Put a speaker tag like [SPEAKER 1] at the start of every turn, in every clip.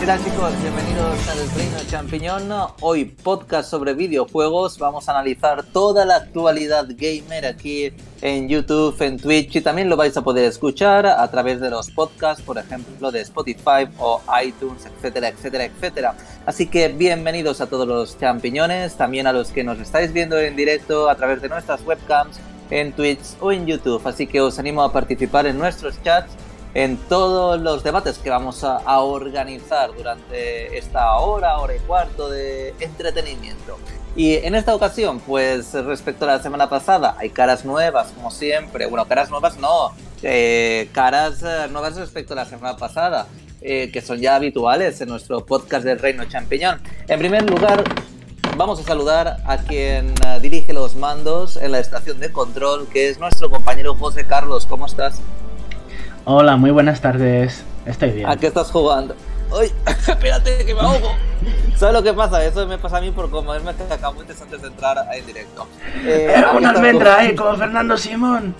[SPEAKER 1] ¿Qué tal chicos? Bienvenidos al Reino Champiñón. Hoy podcast sobre videojuegos. Vamos a analizar toda la actualidad gamer aquí en YouTube, en Twitch y también lo vais a poder escuchar a través de los podcasts, por ejemplo, de Spotify o iTunes, etcétera, etcétera, etcétera. Así que bienvenidos a todos los champiñones, también a los que nos estáis viendo en directo a través de nuestras webcams en Twitch o en YouTube. Así que os animo a participar en nuestros chats en todos los debates que vamos a, organizar durante esta hora, hora y cuarto de entretenimiento. Y en esta ocasión, pues respecto a la semana pasada, hay caras nuevas, como siempre. Bueno, caras nuevas no, eh, caras eh, nuevas respecto a la semana pasada, eh, que son ya habituales en nuestro podcast del Reino Champiñón. En primer lugar, vamos a saludar a quien dirige los mandos en la estación de control, que es nuestro compañero José Carlos. ¿Cómo estás?
[SPEAKER 2] Hola, muy buenas tardes. Estoy bien.
[SPEAKER 1] ¿A qué estás jugando? ¡Ay! ¡Espérate, que me ahogo! ¿Sabes lo que pasa? Eso me pasa a mí por comerme cacahuetes antes de entrar en directo.
[SPEAKER 2] Eh, Era una almendra, eh, como Fernando Simón.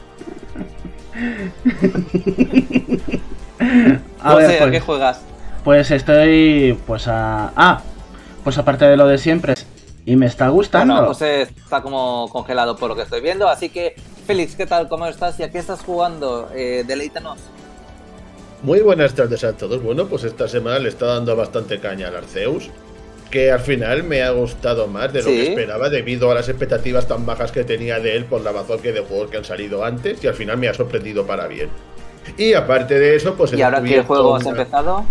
[SPEAKER 1] a ver, pues, ¿a qué juegas?
[SPEAKER 2] Pues estoy, pues a... Ah, pues aparte de lo de siempre, y me está gustando.
[SPEAKER 1] Bueno, José está como congelado por lo que estoy viendo, así que Félix, ¿qué tal? ¿Cómo estás? ¿Y a qué estás jugando? Eh, deleítanos.
[SPEAKER 3] Muy buenas tardes a todos. Bueno, pues esta semana le está dando bastante caña al Arceus, que al final me ha gustado más de lo que esperaba debido a las expectativas tan bajas que tenía de él por la que de juegos que han salido antes y al final me ha sorprendido para bien. Y aparte de eso, pues...
[SPEAKER 1] ¿Y ahora qué juego has empezado?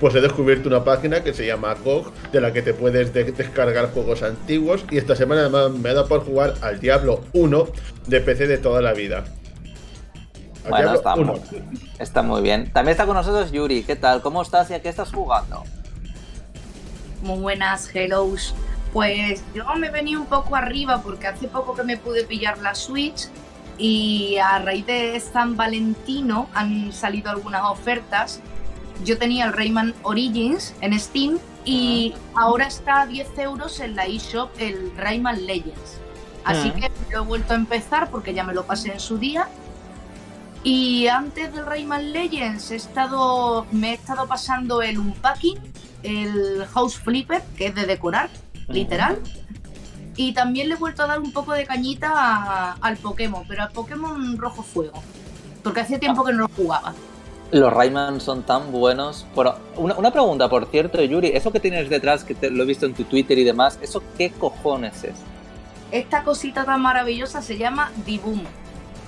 [SPEAKER 3] Pues he descubierto una página que se llama GOG, de la que te puedes descargar juegos antiguos. Y esta semana me ha dado por jugar al Diablo 1 de PC de toda la vida.
[SPEAKER 1] bueno, está muy, está muy, bien. También está con nosotros Yuri. ¿Qué tal? ¿Cómo estás y a qué estás jugando?
[SPEAKER 4] Muy buenas, hellos. Pues yo me venía un poco arriba porque hace poco que me pude pillar la Switch y a raíz de San Valentino han salido algunas ofertas yo tenía el Rayman Origins en Steam y ahora está a 10 euros en la eShop el Rayman Legends. Así que lo he vuelto a empezar porque ya me lo pasé en su día. Y antes del Rayman Legends he estado, me he estado pasando el Unpacking, el House Flipper, que es de decorar, literal. Y también le he vuelto a dar un poco de cañita al Pokémon, pero al Pokémon Rojo Fuego. Porque hacía tiempo que no lo jugaba.
[SPEAKER 1] Los Rayman son tan buenos. una, pregunta, por cierto, Yuri, eso que tienes detrás, que lo he visto en tu Twitter y demás, ¿eso qué cojones es?
[SPEAKER 4] Esta cosita tan maravillosa se llama Diboom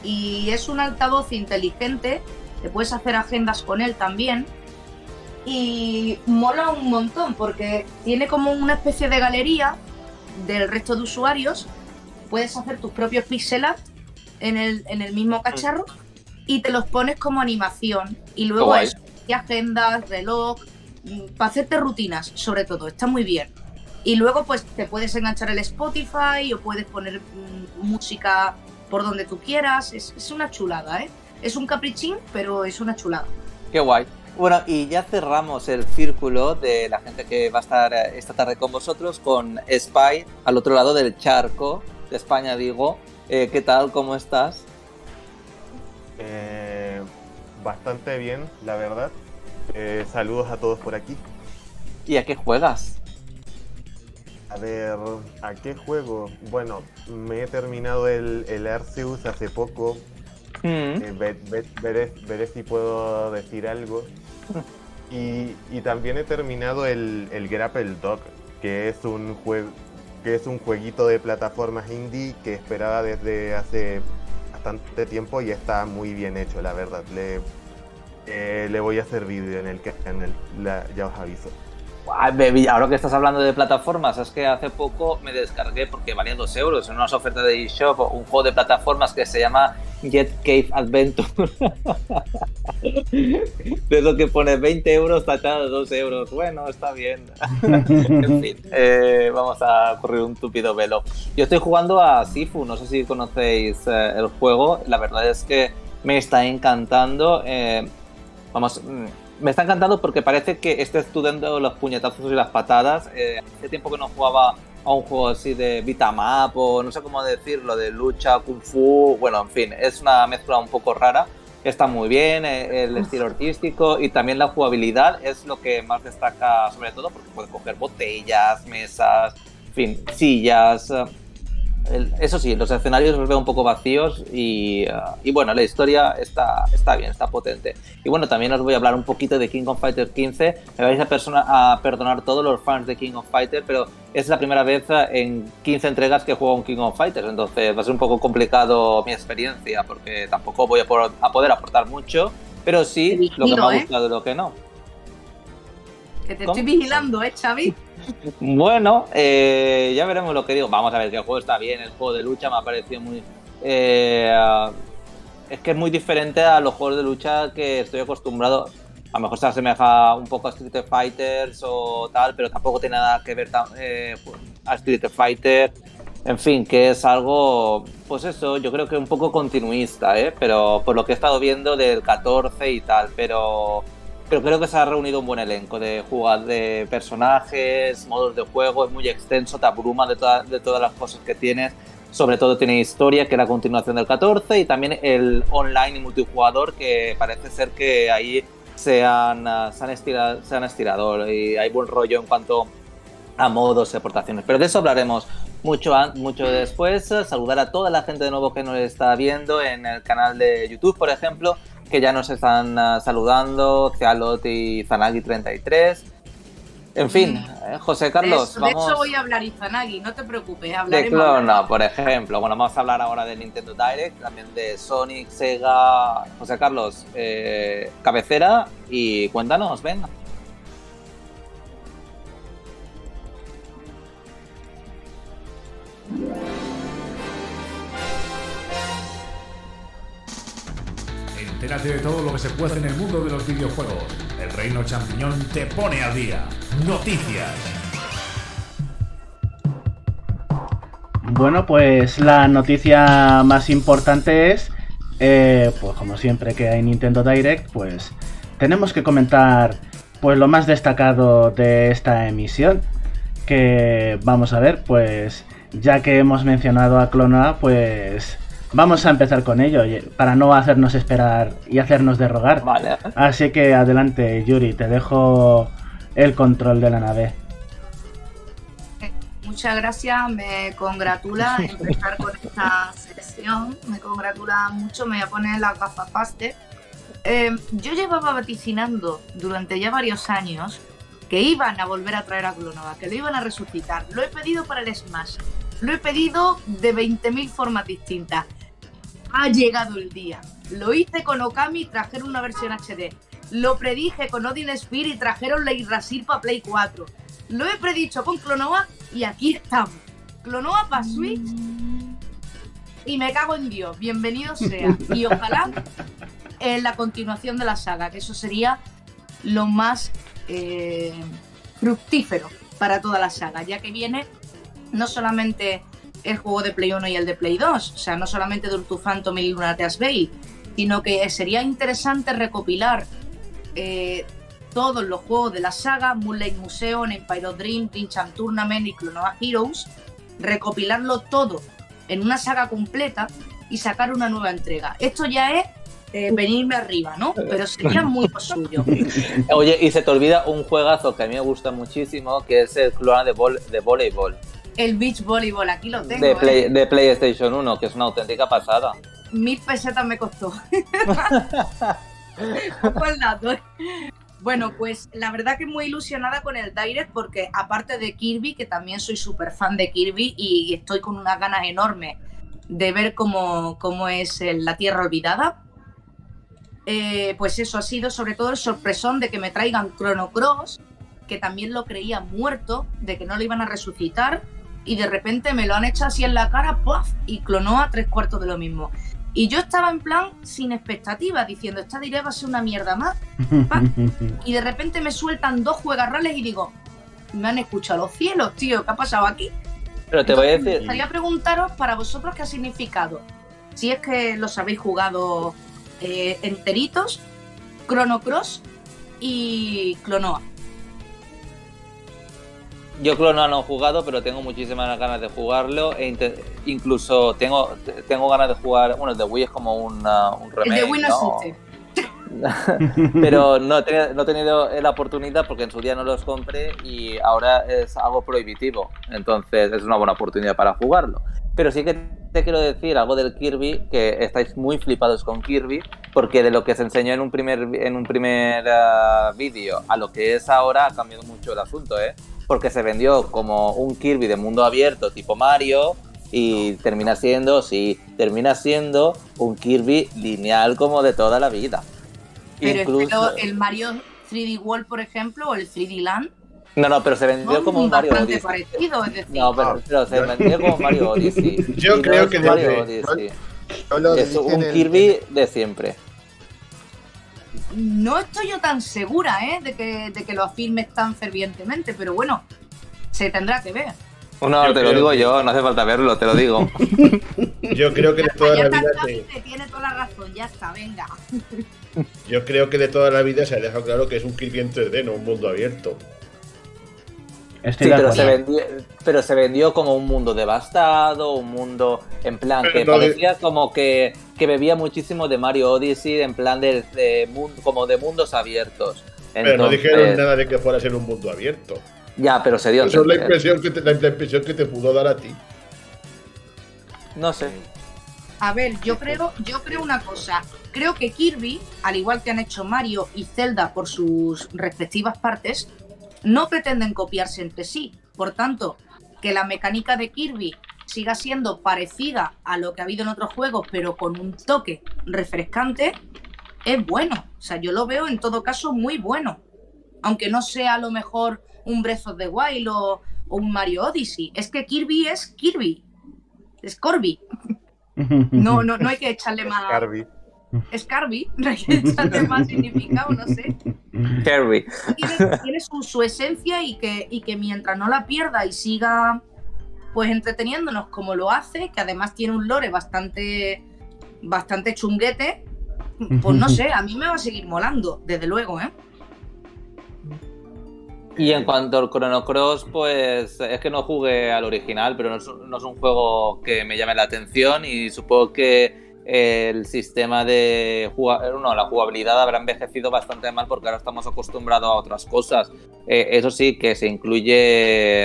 [SPEAKER 4] y es un altavoz inteligente, te puedes hacer agendas con él también y mola un montón porque tiene como una especie de galería del resto de usuarios, puedes hacer tus propios pixel art en el, en el mismo cacharro y te los pones como animación. Y luego es agendas, reloj, mm, para hacerte rutinas, sobre todo, está muy bien. Y luego pues te puedes enganchar el Spotify o puedes poner mm, música por donde tú quieras. Es, es, una chulada, ¿eh? Es un caprichín, pero es una chulada.
[SPEAKER 1] Qué guay. Bueno, y ya cerramos el círculo de la gente que va a estar eh, esta tarde con vosotros con Spy al otro lado del charco de España, digo. Eh, ¿Qué tal? ¿Cómo estás?
[SPEAKER 5] Eh, bastante bien, la verdad. Eh, saludos a todos por aquí.
[SPEAKER 1] ¿Y a qué juegas?
[SPEAKER 5] A ver, ¿a qué juego? Bueno, me he terminado el, el Arceus hace poco. Mm. Eh, veré, si puedo decir algo. Y, y también he terminado el, el Grapple Dog, que es un juego que es un jueguito de plataformas indie que esperaba desde hace bastante tiempo y está muy bien hecho, la verdad. Le, eh, le voy a hacer vídeo en el el, ya os aviso.
[SPEAKER 1] Ahora que estás hablando de plataformas, es que hace poco me descargué porque valía 2 euros en unas ofertas de eShop un juego de plataformas que se llama Jet Cave Adventure. de lo que pone 20 euros tachado 2 euros. Bueno, está bien. en fin, eh, vamos a correr un túpido velo. Yo estoy jugando a Sifu, no sé si conocéis eh, el juego. La verdad es que me está encantando. Eh, vamos mm, me está encantando porque parece que estés estudiando los puñetazos y las patadas. Eh, hace tiempo que no jugaba a un juego así de beat'em o no sé cómo decirlo, de lucha, kung fu. Bueno, en fin, es una mezcla un poco rara. está muy bien, eh, el estilo artístico y también la jugabilidad es lo que más destaca sobre todo porque puedes coger botellas, mesas, en fin, sillas, eso sí, los escenarios los veo un poco vacíos y, uh, y, bueno, la historia está, está bien, está potente. Y bueno, también os voy a hablar un poquito de King of Fighters 15. Me vais a, persona, a perdonar todos los fans de King of Fighters, pero es la primera vez en 15 entregas que juego un King of Fighters, entonces va a ser un poco complicado mi experiencia porque tampoco voy a, a poder aportar mucho, pero sí lo que me ha ¿eh? gustado y lo que no.
[SPEAKER 4] Que te estoy vigilando, ¿eh, Xavi?
[SPEAKER 1] Bueno, eh, ya veremos lo que digo. Vamos a ver que el juego está bien, el juego de lucha me ha parecido muy... Eh, es que es muy diferente a los juegos de lucha que estoy acostumbrado. A lo mejor se asemeja un poco a Street Fighters o tal, pero tampoco tiene nada que ver eh, a Street Fighter. En fin, que es algo, pues eso, yo creo que un poco continuista, ¿eh? Pero por lo que he estado viendo del 14 y tal, pero pero creo que se ha reunido un buen elenco de jugar de personajes, modos de juego, es muy extenso, te abruma de, de todas las cosas que tienes. Sobre todo tiene historia, que es la continuación del 14, y también el online y multijugador, que parece ser que ahí se han, se han, estirado, se han estirado y hay buen rollo en cuanto a modos y aportaciones. Pero de eso hablaremos mucho, mucho después. Saludar a toda la gente de nuevo que nos está viendo en el canal de YouTube, por ejemplo que ya nos están uh, saludando, Cealot y Zanagi33. En fin, eh, José Carlos,
[SPEAKER 4] de
[SPEAKER 1] vamos...
[SPEAKER 4] De hecho voy a hablar Izanagi, no te preocupes,
[SPEAKER 1] hablaremos. De Clona, por ejemplo. Bueno, vamos a hablar ahora de Nintendo Direct, también de Sonic, Sega... José Carlos, eh, cabecera y cuéntanos, venga.
[SPEAKER 6] Entérate de todo lo que se puede en el mundo de los videojuegos. El Reino Champiñón te pone al día. Noticias.
[SPEAKER 2] Bueno, pues la noticia más importante es, eh, pues como siempre que hay Nintendo Direct, pues tenemos que comentar pues lo más destacado de esta emisión. Que vamos a ver, pues ya que hemos mencionado a Clona, pues Vamos a empezar con ello, para no hacernos esperar y hacernos derrogar.
[SPEAKER 1] Vale.
[SPEAKER 2] Así que adelante, Yuri, te dejo el control de la nave.
[SPEAKER 4] Muchas gracias, me congratula empezar con esta sesión, me congratula mucho, me voy a poner las gafas paste. Eh, yo llevaba vaticinando durante ya varios años que iban a volver a traer a Clonova, que lo iban a resucitar. Lo he pedido para el Smash, lo he pedido de 20.000 formas distintas ha llegado el día. Lo hice con Okami y trajeron una versión HD. Lo predije con Odin Spear y trajeron la Irrasir para Play 4. Lo he predicho con Clonoa y aquí estamos. Clonoa para Switch. Y me cago en Dios. Bienvenido sea. Y ojalá en la continuación de la saga, que eso sería lo más eh, fructífero para toda la saga, ya que viene no solamente el juego de Play 1 y el de Play 2. O sea, no solamente Durtu Phantom y Lunateas Bay, sino que sería interesante recopilar eh, todos los juegos de la saga, Moonlight Museum, Empire of Dream, Champ Tournament y Clonova Heroes, recopilarlo todo en una saga completa y sacar una nueva entrega. Esto ya es eh, venirme arriba, ¿no? Pero sería muy suyo.
[SPEAKER 1] Oye, y se te olvida un juegazo que a mí me gusta muchísimo, que es el clona de, de voleibol
[SPEAKER 4] el beach volleyball, aquí lo tengo.
[SPEAKER 1] De, ¿eh? de PlayStation 1, que es una auténtica pasada.
[SPEAKER 4] Mil pesetas me costó. ¿eh? Bueno, pues la verdad que muy ilusionada con el Direct porque aparte de Kirby, que también soy súper fan de Kirby y estoy con unas ganas enormes de ver cómo, cómo es la Tierra Olvidada, eh, pues eso ha sido sobre todo el sorpresón de que me traigan Chrono Cross, que también lo creía muerto, de que no lo iban a resucitar, y de repente me lo han hecho así en la cara, ¡puff! y clonó a tres cuartos de lo mismo. Y yo estaba en plan sin expectativas, diciendo, esta diré va a ser una mierda más. y de repente me sueltan dos juegarrales y digo, me han escuchado los cielos, tío, ¿qué ha pasado aquí?
[SPEAKER 1] Pero te voy a decir. Me
[SPEAKER 4] gustaría preguntaros para vosotros qué ha significado. Si es que los habéis jugado eh, enteritos, Chrono Cross y Clonoa.
[SPEAKER 1] Yo Clonoa no he jugado, pero tengo muchísimas ganas de jugarlo. E incluso tengo, tengo ganas de jugar. Bueno, el de Wii es como un, un remake.
[SPEAKER 4] El de Wii no,
[SPEAKER 1] ¿no? pero no he, no he tenido la oportunidad porque en su día no los compré y ahora es algo prohibitivo. Entonces es una buena oportunidad para jugarlo. Pero sí que te quiero decir algo del Kirby, que estáis muy flipados con Kirby, porque de lo que se enseñó en un primer, en un primer uh, vídeo a lo que es ahora ha cambiado mucho el asunto, ¿eh? Porque se vendió como un Kirby de mundo abierto tipo Mario y termina siendo, sí, termina siendo un Kirby lineal como de toda la vida.
[SPEAKER 4] Pero Incluso... el Mario 3D World, por ejemplo, o el 3D Land,
[SPEAKER 1] no, no, pero se vendió como un Mario Odyssey.
[SPEAKER 4] Parecido, es decir.
[SPEAKER 1] No, pero, pero, se vendió como Mario Odyssey.
[SPEAKER 3] Yo creo que
[SPEAKER 1] Mario Odyssey. es un Kirby de siempre.
[SPEAKER 4] No estoy yo tan segura ¿eh? de, que, de que lo afirmes tan fervientemente, pero bueno, se tendrá que ver.
[SPEAKER 1] No, yo te lo digo yo, no hace falta verlo, te lo digo.
[SPEAKER 3] yo creo que de toda la vida.
[SPEAKER 4] Te... Tiene toda la razón, ya está, venga.
[SPEAKER 3] Yo creo que de toda la vida se ha dejado claro que es un Kirby en 3D, no un mundo abierto
[SPEAKER 1] sí, pero se, vendió, pero se vendió como un mundo devastado, un mundo en plan que parecía como que, que, bebía muchísimo de Mario Odyssey, en plan de, de como de mundos abiertos.
[SPEAKER 3] pero no dijeron nada de que fuera a ser un mundo abierto.
[SPEAKER 1] Ya, pero se dio.
[SPEAKER 3] Eso es la impresión, que te, la impresión que te pudo dar a ti.
[SPEAKER 1] No sé.
[SPEAKER 4] A ver, yo creo, yo creo una cosa. Creo que Kirby, al igual que han hecho Mario y Zelda por sus respectivas partes, no pretenden copiarse entre sí. Por tanto, que la mecánica de Kirby siga siendo parecida a lo que ha habido en otros juegos, pero con un toque refrescante, es bueno. O sea, yo lo veo en todo caso muy bueno. Aunque no sea a lo mejor un Breath of the Wild o, un Mario Odyssey. Es que Kirby es Kirby. Es Corby. No, no, no hay que echarle más. Scarby, no más significado, no sé.
[SPEAKER 1] Kirby.
[SPEAKER 4] Tiene, su, esencia y que, y que mientras no la pierda y siga pues entreteniéndonos como lo hace, que además tiene un lore bastante, bastante chunguete, pues no sé, a mí me va a seguir molando, desde luego, ¿eh?
[SPEAKER 1] Y en cuanto al Chrono Cross, pues es que no jugué al original, pero no es, no es un juego que me llame la atención y supongo que el sistema de no, la jugabilidad habrá envejecido bastante mal porque ahora estamos acostumbrados a otras cosas. Eh, eso sí, que se incluye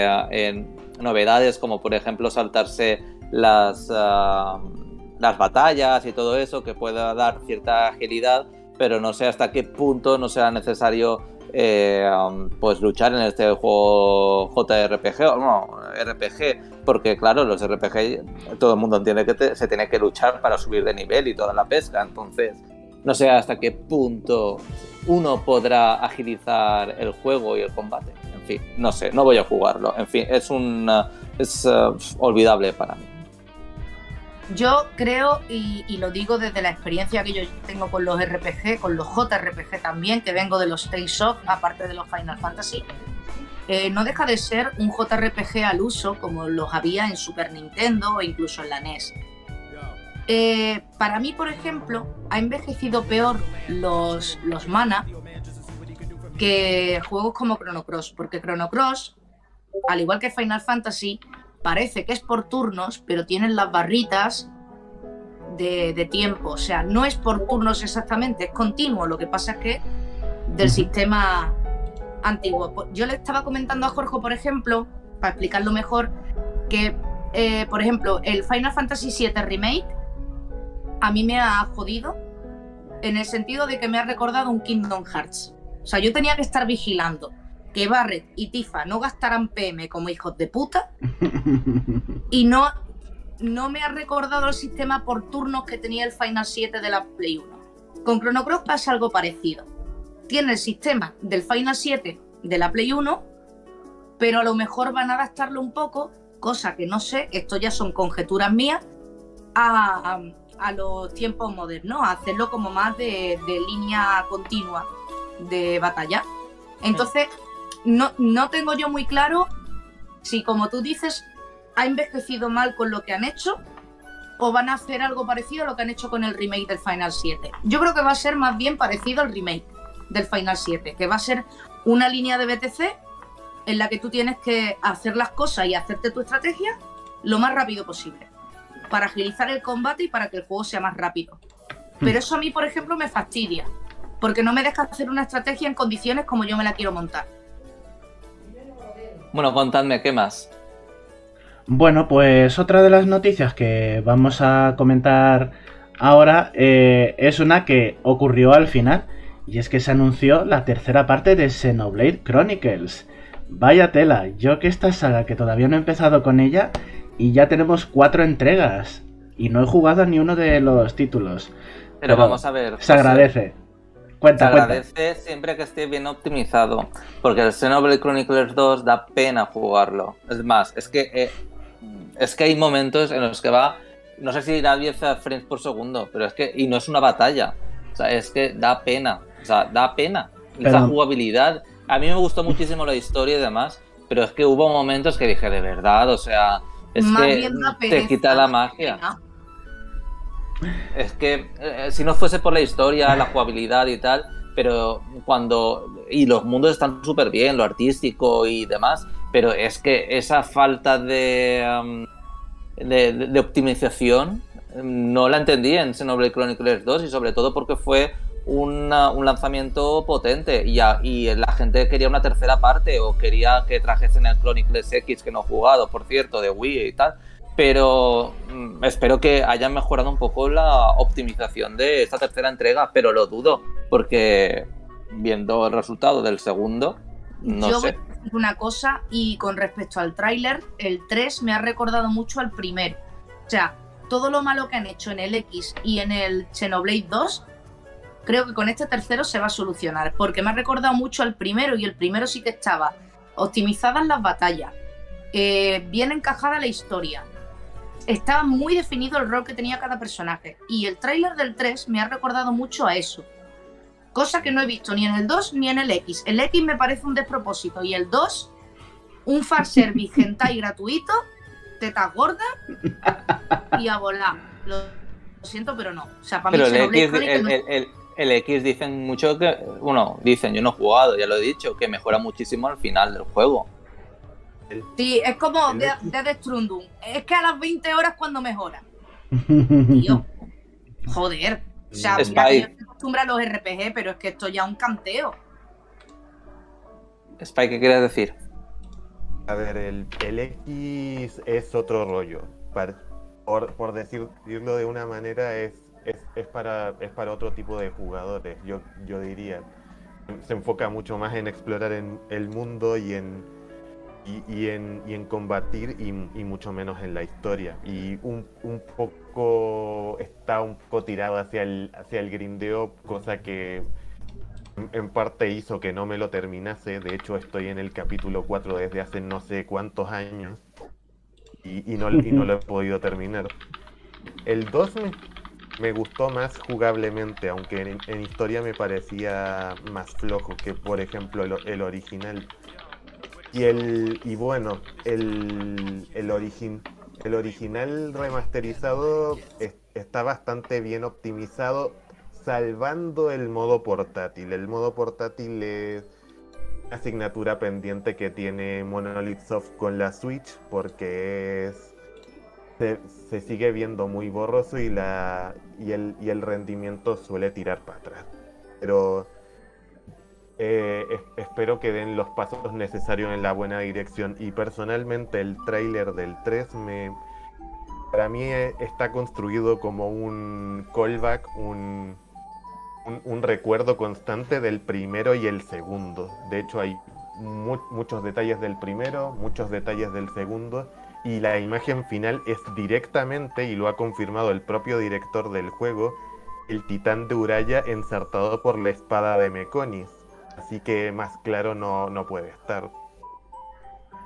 [SPEAKER 1] eh, en novedades como por ejemplo saltarse las, ah, las batallas y todo eso, que pueda dar cierta agilidad, pero no sé hasta qué punto no será necesario eh, pues luchar en este juego JRPG o no, RPG, porque claro, los RPG todo el mundo entiende que se tiene que luchar para subir de nivel y toda la pesca, entonces no sé hasta qué punto uno podrá agilizar el juego y el combate. En fin, no sé, no voy a jugarlo. En fin, es un es uh, olvidable para mí.
[SPEAKER 4] Yo creo, y, lo digo desde la experiencia que yo tengo con los RPG, con los JRPG también, que vengo de los Tales of, aparte de los Final Fantasy, eh, no deja de ser un JRPG al uso como los había en Super Nintendo o incluso en la NES. Eh, para mí, por ejemplo, ha envejecido peor los, los Mana que juegos como Chrono Cross, porque Chrono Cross, al igual que Final Fantasy, parece que es por turnos, pero tienen las barritas de, tiempo. O sea, no es por turnos exactamente, es continuo. Lo que pasa es que del sistema antiguo. Yo le estaba comentando a Jorge, por ejemplo, para explicarlo mejor, que, eh, por ejemplo, el Final Fantasy VII Remake a mí me ha jodido en el sentido de que me ha recordado un Kingdom Hearts. O sea, yo tenía que estar vigilando que Barret y Tifa no gastaran PM como hijos de puta y no, no me ha recordado el sistema por turnos que tenía el Final 7 de la Play 1. Con Chrono Cross pasa algo parecido. Tiene el sistema del Final 7 de la Play 1, pero a lo mejor van a adaptarlo un poco, cosa que no sé, esto ya son conjeturas mías, a, los tiempos modernos, a hacerlo como más de, de línea continua de batalla. Entonces, no, no tengo yo muy claro si, como tú dices, ha envejecido mal con lo que han hecho o van a hacer algo parecido a lo que han hecho con el remake del Final 7. Yo creo que va a ser más bien parecido al remake del Final 7, que va a ser una línea de BTC en la que tú tienes que hacer las cosas y hacerte tu estrategia lo más rápido posible. para agilizar el combate y para que el juego sea más rápido. Pero hmm. eso a mí, por ejemplo, me fastidia, porque no me deja hacer una estrategia en condiciones como yo me la quiero montar.
[SPEAKER 1] Bueno, contadme, ¿qué más?
[SPEAKER 2] Bueno, pues otra de las noticias que vamos a comentar ahora eh, es una que ocurrió al final, y es que se anunció la tercera parte de Xenoblade Chronicles. Vaya tela, yo que esta saga que todavía no he empezado con ella y ya tenemos cuatro entregas y no he jugado ni uno de los títulos.
[SPEAKER 1] Pero, vamos a ver.
[SPEAKER 2] Se agradece.
[SPEAKER 1] Cuenta, se agradece siempre que esté bien optimizado, porque el Xenoblade Chronicles 2 da pena jugarlo. Es más, es que eh, es que hay momentos en los que va, no sé si irá 10 frames por segundo, pero es que y no es una batalla. O sea, es que da pena. O sea, da pena. Esa jugabilidad. A mí me gustó muchísimo la historia y demás, pero es que hubo momentos que dije, de verdad, o sea, es que te quita la magia. Es que eh, si no fuese por la historia, la jugabilidad y tal, pero cuando. Y los mundos están súper bien, lo artístico y demás, pero es que esa falta de, de, optimización no la entendí en Xenoblade Chronicles 2 y sobre todo porque fue un lanzamiento potente y, y, la gente quería una tercera parte o quería que trajesen el Chronicles X que no he jugado, por cierto, de Wii y tal. Pero mm, espero que hayan mejorado un poco la optimización de esta tercera entrega, pero lo dudo, porque viendo el resultado del segundo, no
[SPEAKER 4] Yo
[SPEAKER 1] sé.
[SPEAKER 4] Voy a decir una cosa, y con respecto al tráiler, el 3 me ha recordado mucho al primero. O sea, todo lo malo que han hecho en el X y en el Xenoblade 2, creo que con este tercero se va a solucionar, porque me ha recordado mucho al primero, y el primero sí que estaba optimizadas las batallas, eh, bien encajada la historia, estaba muy definido el rol que tenía cada personaje. Y el tráiler del 3 me ha recordado mucho a eso. Cosa que no he visto ni en el 2 ni en el X. El X me parece un despropósito y el 2, un fanservice hentai gratuito, tetas gordas y a volar. Lo, siento, pero no. O sea, para
[SPEAKER 1] pero el X, el, el, X dicen mucho que, bueno, dicen, yo no he jugado, ya lo he dicho, que mejora muchísimo al final del juego.
[SPEAKER 4] Sí, es como de, de Strundum. Es que a las 20 horas cuando mejora. Tío. Joder. O sea, mira que yo estoy acostumbrada a los RPG, pero es que esto ya es un canteo.
[SPEAKER 1] Spike, ¿qué quieres decir?
[SPEAKER 5] A ver, el, el X es otro rollo. por, por, decirlo de una manera, es, es, para, es para otro tipo de jugadores, yo, yo diría. Se enfoca mucho más en explorar en el mundo y en y, en, y en, combatir y, mucho menos en la historia. Y un, un, poco está un poco tirado hacia el, hacia el grindeo, cosa que en parte hizo que no me lo terminase. De hecho, estoy en el capítulo 4 desde hace no sé cuántos años y, y no, y no, lo he podido terminar. El 2 me, me gustó más jugablemente, aunque en, en, historia me parecía más flojo que, por ejemplo, el, el original. Y, el, y bueno, el, el, el original remasterizado está bastante bien optimizado, salvando el modo portátil. El modo portátil es asignatura pendiente que tiene Monolith Soft con la Switch porque es se, se, sigue viendo muy borroso y la y el, y el rendimiento suele tirar para atrás. Pero eh, espero que den los pasos necesarios en la buena dirección. Y personalmente el tráiler del 3 me, para mí eh, está construido como un callback, un, un, recuerdo constante del primero y el segundo. De hecho hay muchos detalles del primero, muchos detalles del segundo. Y la imagen final es directamente, y lo ha confirmado el propio director del juego, el titán de Uraya ensartado por la espada de Mekonis Así que más claro no, no puede estar.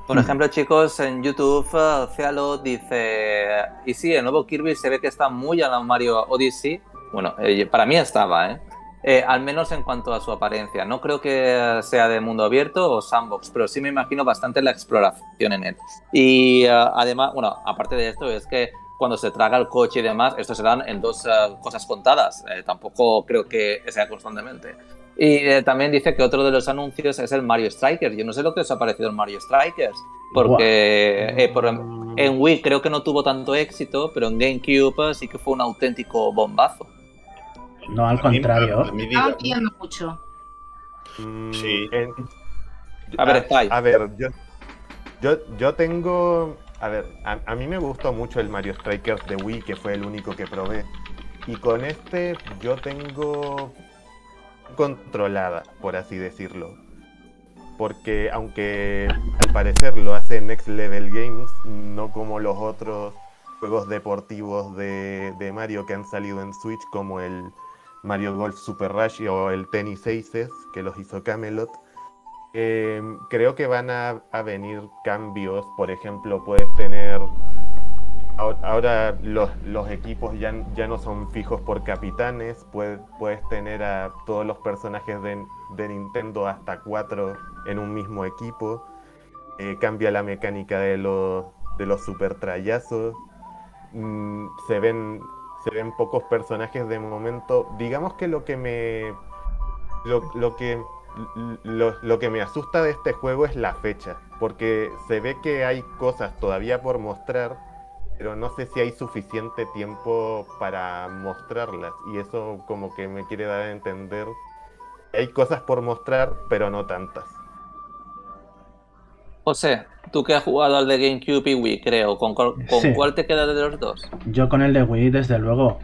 [SPEAKER 1] Por ejemplo, chicos, en YouTube, uh, dice: Y sí, el nuevo Kirby se ve que está muy a la Mario Odyssey. Bueno, eh, para mí estaba, ¿eh? ¿eh? Al menos en cuanto a su apariencia. No creo que sea de mundo abierto o sandbox, pero sí me imagino bastante la exploración en él. Y uh, además, bueno, aparte de esto, es que cuando se traga el coche y demás, esto se dan en dos uh, cosas contadas. Eh, tampoco creo que sea constantemente. Y eh, también dice que otro de los anuncios es el Mario Strikers. Yo no sé lo que os ha parecido el Mario Strikers, porque eh, por, En Wii creo que no tuvo tanto éxito, pero en GameCube sí que fue un auténtico bombazo.
[SPEAKER 2] No, al contrario.
[SPEAKER 4] Estaba pidiendo mucho.
[SPEAKER 5] Mm,
[SPEAKER 3] Sí.
[SPEAKER 5] en-
[SPEAKER 1] A ver, Spy.
[SPEAKER 5] A ver, yo, yo, yo tengo. A ver, a, a mí me gustó mucho el Mario Strikers de Wii, que fue el único que probé. Y con este yo tengo controlada, por así decirlo. Porque aunque al parecer lo hace Next Level Games, no como los otros juegos deportivos de, Mario que han salido en Switch, como el Mario Golf Super Rush o el Tennis Aces, que los hizo Camelot. Eh, creo que van a venir cambios. Por ejemplo, puedes tener. Ahor- Ahora los, los equipos ya, ya no son fijos por capitanes. Puedes, puedes tener a todos los personajes de, de Nintendo hasta cuatro en un mismo equipo. Eh, cambia la mecánica de los, de los super trayazos. Mm, se ven se ven pocos personajes de momento. Digamos que lo que me lo, que lo que me asusta de este juego es la fecha, porque se ve que hay cosas todavía por mostrar, pero no sé si hay suficiente tiempo para mostrarlas y eso como que me quiere dar a entender hay cosas por mostrar, pero no tantas.
[SPEAKER 1] José, tú que has jugado al de GameCube y Wii, creo, ¿con, cuál- con
[SPEAKER 2] Sí.
[SPEAKER 1] cuál te queda de los dos?
[SPEAKER 2] Yo con el de Wii, desde luego.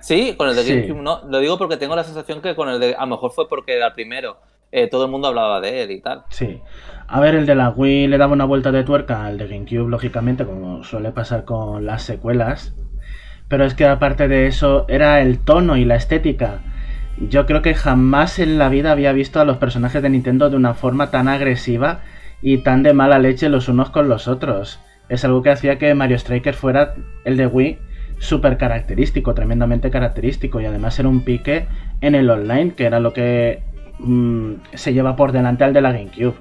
[SPEAKER 1] Sí, con el de
[SPEAKER 2] Sí.
[SPEAKER 1] GameCube no. Lo digo porque tengo la sensación que con el de. A lo mejor fue porque era el primero. eh, todo el mundo hablaba de él y tal.
[SPEAKER 2] Sí. A ver, el de la Wii le daba una vuelta de tuerca al de GameCube, lógicamente, como suele pasar con las secuelas. Pero es que aparte de eso, era el tono y la estética. Yo creo que jamás en la vida había visto a los personajes de Nintendo de una forma tan agresiva y tan de mala leche los unos con los otros. Es algo que hacía que Mario Striker fuera el de Wii súper característico, tremendamente característico. Y además era un pique en el online, que era lo que mm, se lleva por delante al de la GameCube.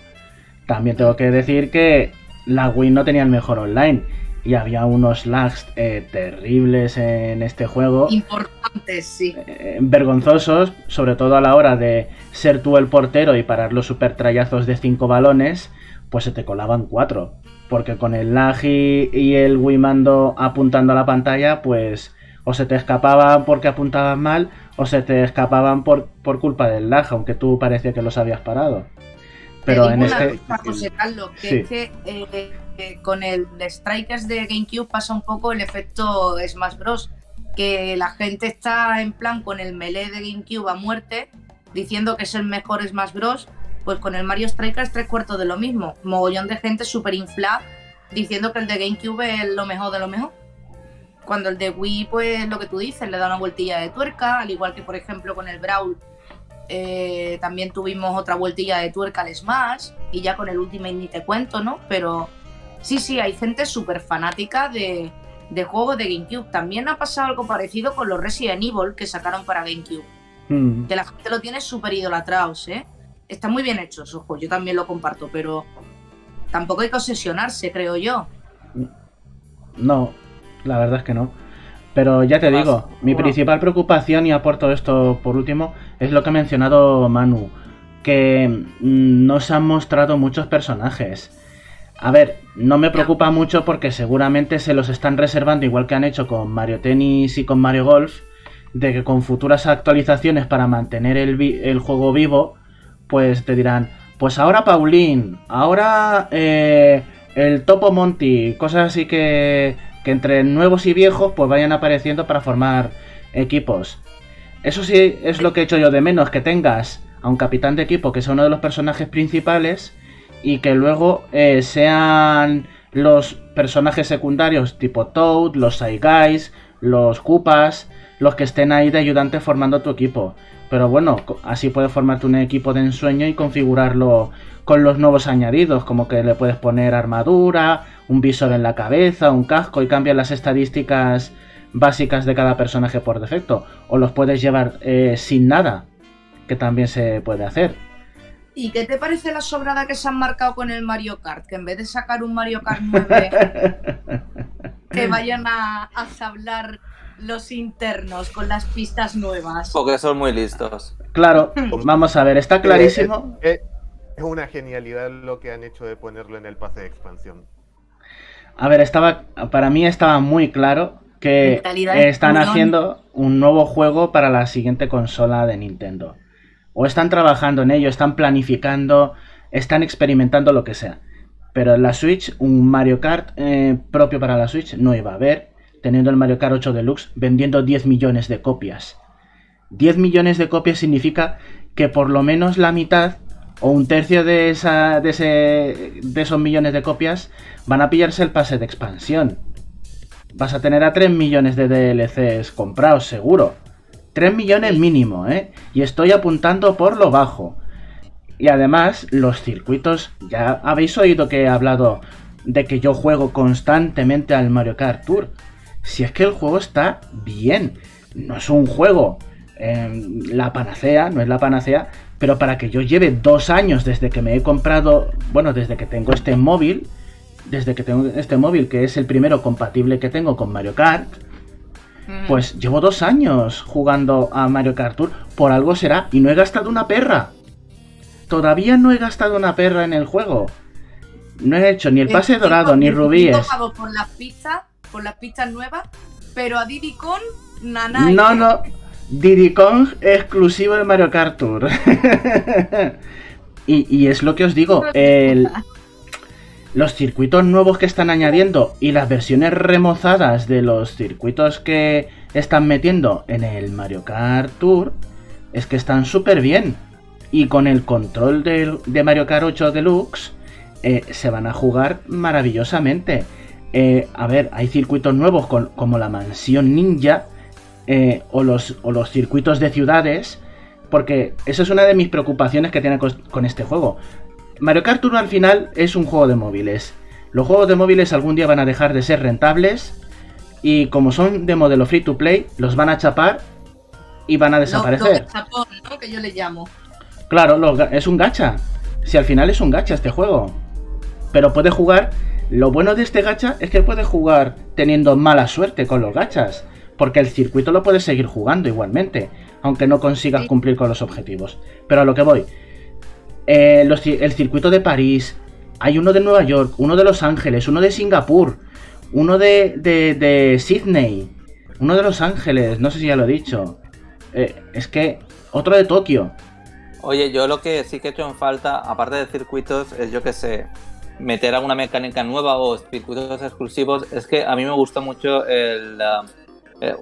[SPEAKER 2] También tengo que decir que la Wii no tenía el mejor online y había unos lags eh, terribles en este juego,
[SPEAKER 4] Importantes, sí.
[SPEAKER 2] eh, vergonzosos, sobre todo a la hora de ser tú el portero y parar los super trayazos de 5 balones, pues se te colaban 4. Porque con el lag y, y el Wii mando apuntando a la pantalla, pues o se te escapaban porque apuntaban mal o se te escapaban por, por culpa del lag, aunque tú parecía que los habías parado. Pero
[SPEAKER 4] Te
[SPEAKER 2] en
[SPEAKER 4] digo una
[SPEAKER 2] este...
[SPEAKER 4] cosa, José Carlos, que
[SPEAKER 2] Sí.
[SPEAKER 4] es que eh, eh, con el Strikers de GameCube pasa un poco el efecto Smash Bros. Que la gente está en plan con el melee de GameCube a muerte, diciendo que es el mejor Smash Bros. Pues con el Mario Strikers tres cuartos de lo mismo. Mogollón de gente súper inflada diciendo que el de GameCube es lo mejor de lo mejor. Cuando el de Wii, pues lo que tú dices, le da una vueltilla de tuerca, al igual que por ejemplo con el Brawl eh, también tuvimos otra vueltilla de tuerca al Smash y ya con el Ultimate ni te cuento, ¿no? Pero sí, sí, hay gente súper fanática de, de juegos de GameCube. También ha pasado algo parecido con los Resident Evil que sacaron para GameCube.
[SPEAKER 2] Mm,
[SPEAKER 4] Que la gente lo tiene súper idolatrados, ¿eh? Están muy bien hechos, ojo, yo también lo comparto, pero tampoco hay que obsesionarse, creo yo.
[SPEAKER 2] No, la verdad es que no. Pero ya te digo, mi
[SPEAKER 1] bueno.
[SPEAKER 2] principal preocupación, y aporto esto por último, es lo que ha mencionado Manu, que mm, no se han mostrado muchos personajes. A ver, no me preocupa mucho porque seguramente se los están reservando, igual que han hecho con Mario Tennis y con Mario Golf, de que con futuras actualizaciones para mantener el, vi- el juego vivo, pues te dirán, pues ahora Pauline, ahora eh, el Topo Monty, cosas así que, que entre nuevos y viejos pues vayan apareciendo para formar equipos. Eso sí es lo que he hecho yo de menos, que tengas a un capitán de equipo que sea uno de los personajes principales y que luego eh, sean los personajes secundarios tipo Toad, los Shy Guys, los Koopas, los que estén ahí de ayudante formando tu equipo. Pero bueno, así puedes formarte un equipo de ensueño y configurarlo con los nuevos añadidos, como que le puedes poner armadura, un visor en la cabeza, un casco y cambian las estadísticas básicas de cada personaje por defecto. O los puedes llevar eh, sin nada, que también se puede hacer.
[SPEAKER 4] ¿Y qué te parece la sobrada que se han marcado con el Mario Kart? Que en vez de sacar un Mario Kart 9 que vayan a, a sablar los internos con las pistas nuevas.
[SPEAKER 1] Porque son muy listos.
[SPEAKER 2] Claro, vamos a ver, está clarísimo.
[SPEAKER 5] Eh, eh, es una genialidad lo que han hecho de ponerlo en el pase de expansión.
[SPEAKER 2] A ver, estaba. Para mí estaba muy claro que están haciendo un nuevo juego para la siguiente consola de Nintendo. O están trabajando en ello, están planificando, están experimentando lo que sea. Pero en la Switch, un Mario Kart eh, propio para la Switch no iba a haber, teniendo el Mario Kart 8 Deluxe vendiendo 10 millones de copias. 10 millones de copias significa que por lo menos la mitad o un tercio de, esa, de, ese, de esos millones de copias van a pillarse el pase de expansión. Vas a tener a 3 millones de DLCs comprados, seguro. 3 millones mínimo, ¿eh? Y estoy apuntando por lo bajo. Y además, los circuitos, ya habéis oído que he hablado de que yo juego constantemente al Mario Kart Tour. Si es que el juego está bien. No es un juego em, la panacea, no es la panacea, pero para que yo lleve dos años desde que me he comprado, bueno, desde que tengo este móvil, desde que tengo este móvil, que es el primero compatible que tengo con Mario Kart, pues llevo dos años jugando a Mario Kart Tour, por algo será, y no he gastado una perra. Todavía no he gastado una perra en el juego. No he hecho ni el pase dorado, ni rubíes.
[SPEAKER 4] He por las pistas, por las pistas nuevas, pero a Diddy Kong,
[SPEAKER 2] No, no. Diddy Kong exclusivo de Mario Kart Tour. y, es lo que os digo, el, los circuitos nuevos que están añadiendo y las versiones remozadas de los circuitos que están metiendo en el Mario Kart Tour es que están súper bien y con el control de, Mario Kart 8 Deluxe eh, se van a jugar maravillosamente. Eh, a ver, hay circuitos nuevos como la Mansión Ninja eh, o, los, los, circuitos de ciudades, porque esa es una de mis preocupaciones que tiene con, este juego. Mario Kart Tour al final es un juego de móviles. Los juegos de móviles algún día van a dejar de ser rentables y como son de modelo free to play, los van a chapar y van a desaparecer.
[SPEAKER 4] Que yo le llamo.
[SPEAKER 2] Claro, es un gacha. Si al final es un gacha este juego. Pero puede jugar. Lo bueno de este gacha es que puede jugar teniendo mala suerte con los gachas. Porque el circuito lo puedes seguir jugando igualmente. Aunque no consigas cumplir con los objetivos. Pero a lo que voy. Eh, el circuito de París. Hay uno de Nueva York, uno de Los Ángeles, uno de Singapur, uno de, Sydney, uno de Los Ángeles, no sé si ya lo he dicho. Eh, es que otro de Tokio.
[SPEAKER 1] Oye, yo lo que sí que he hecho en falta, aparte de circuitos, es yo que sé, meter alguna mecánica nueva o circuitos exclusivos. Es que a mí me gusta mucho el. Uh, eh,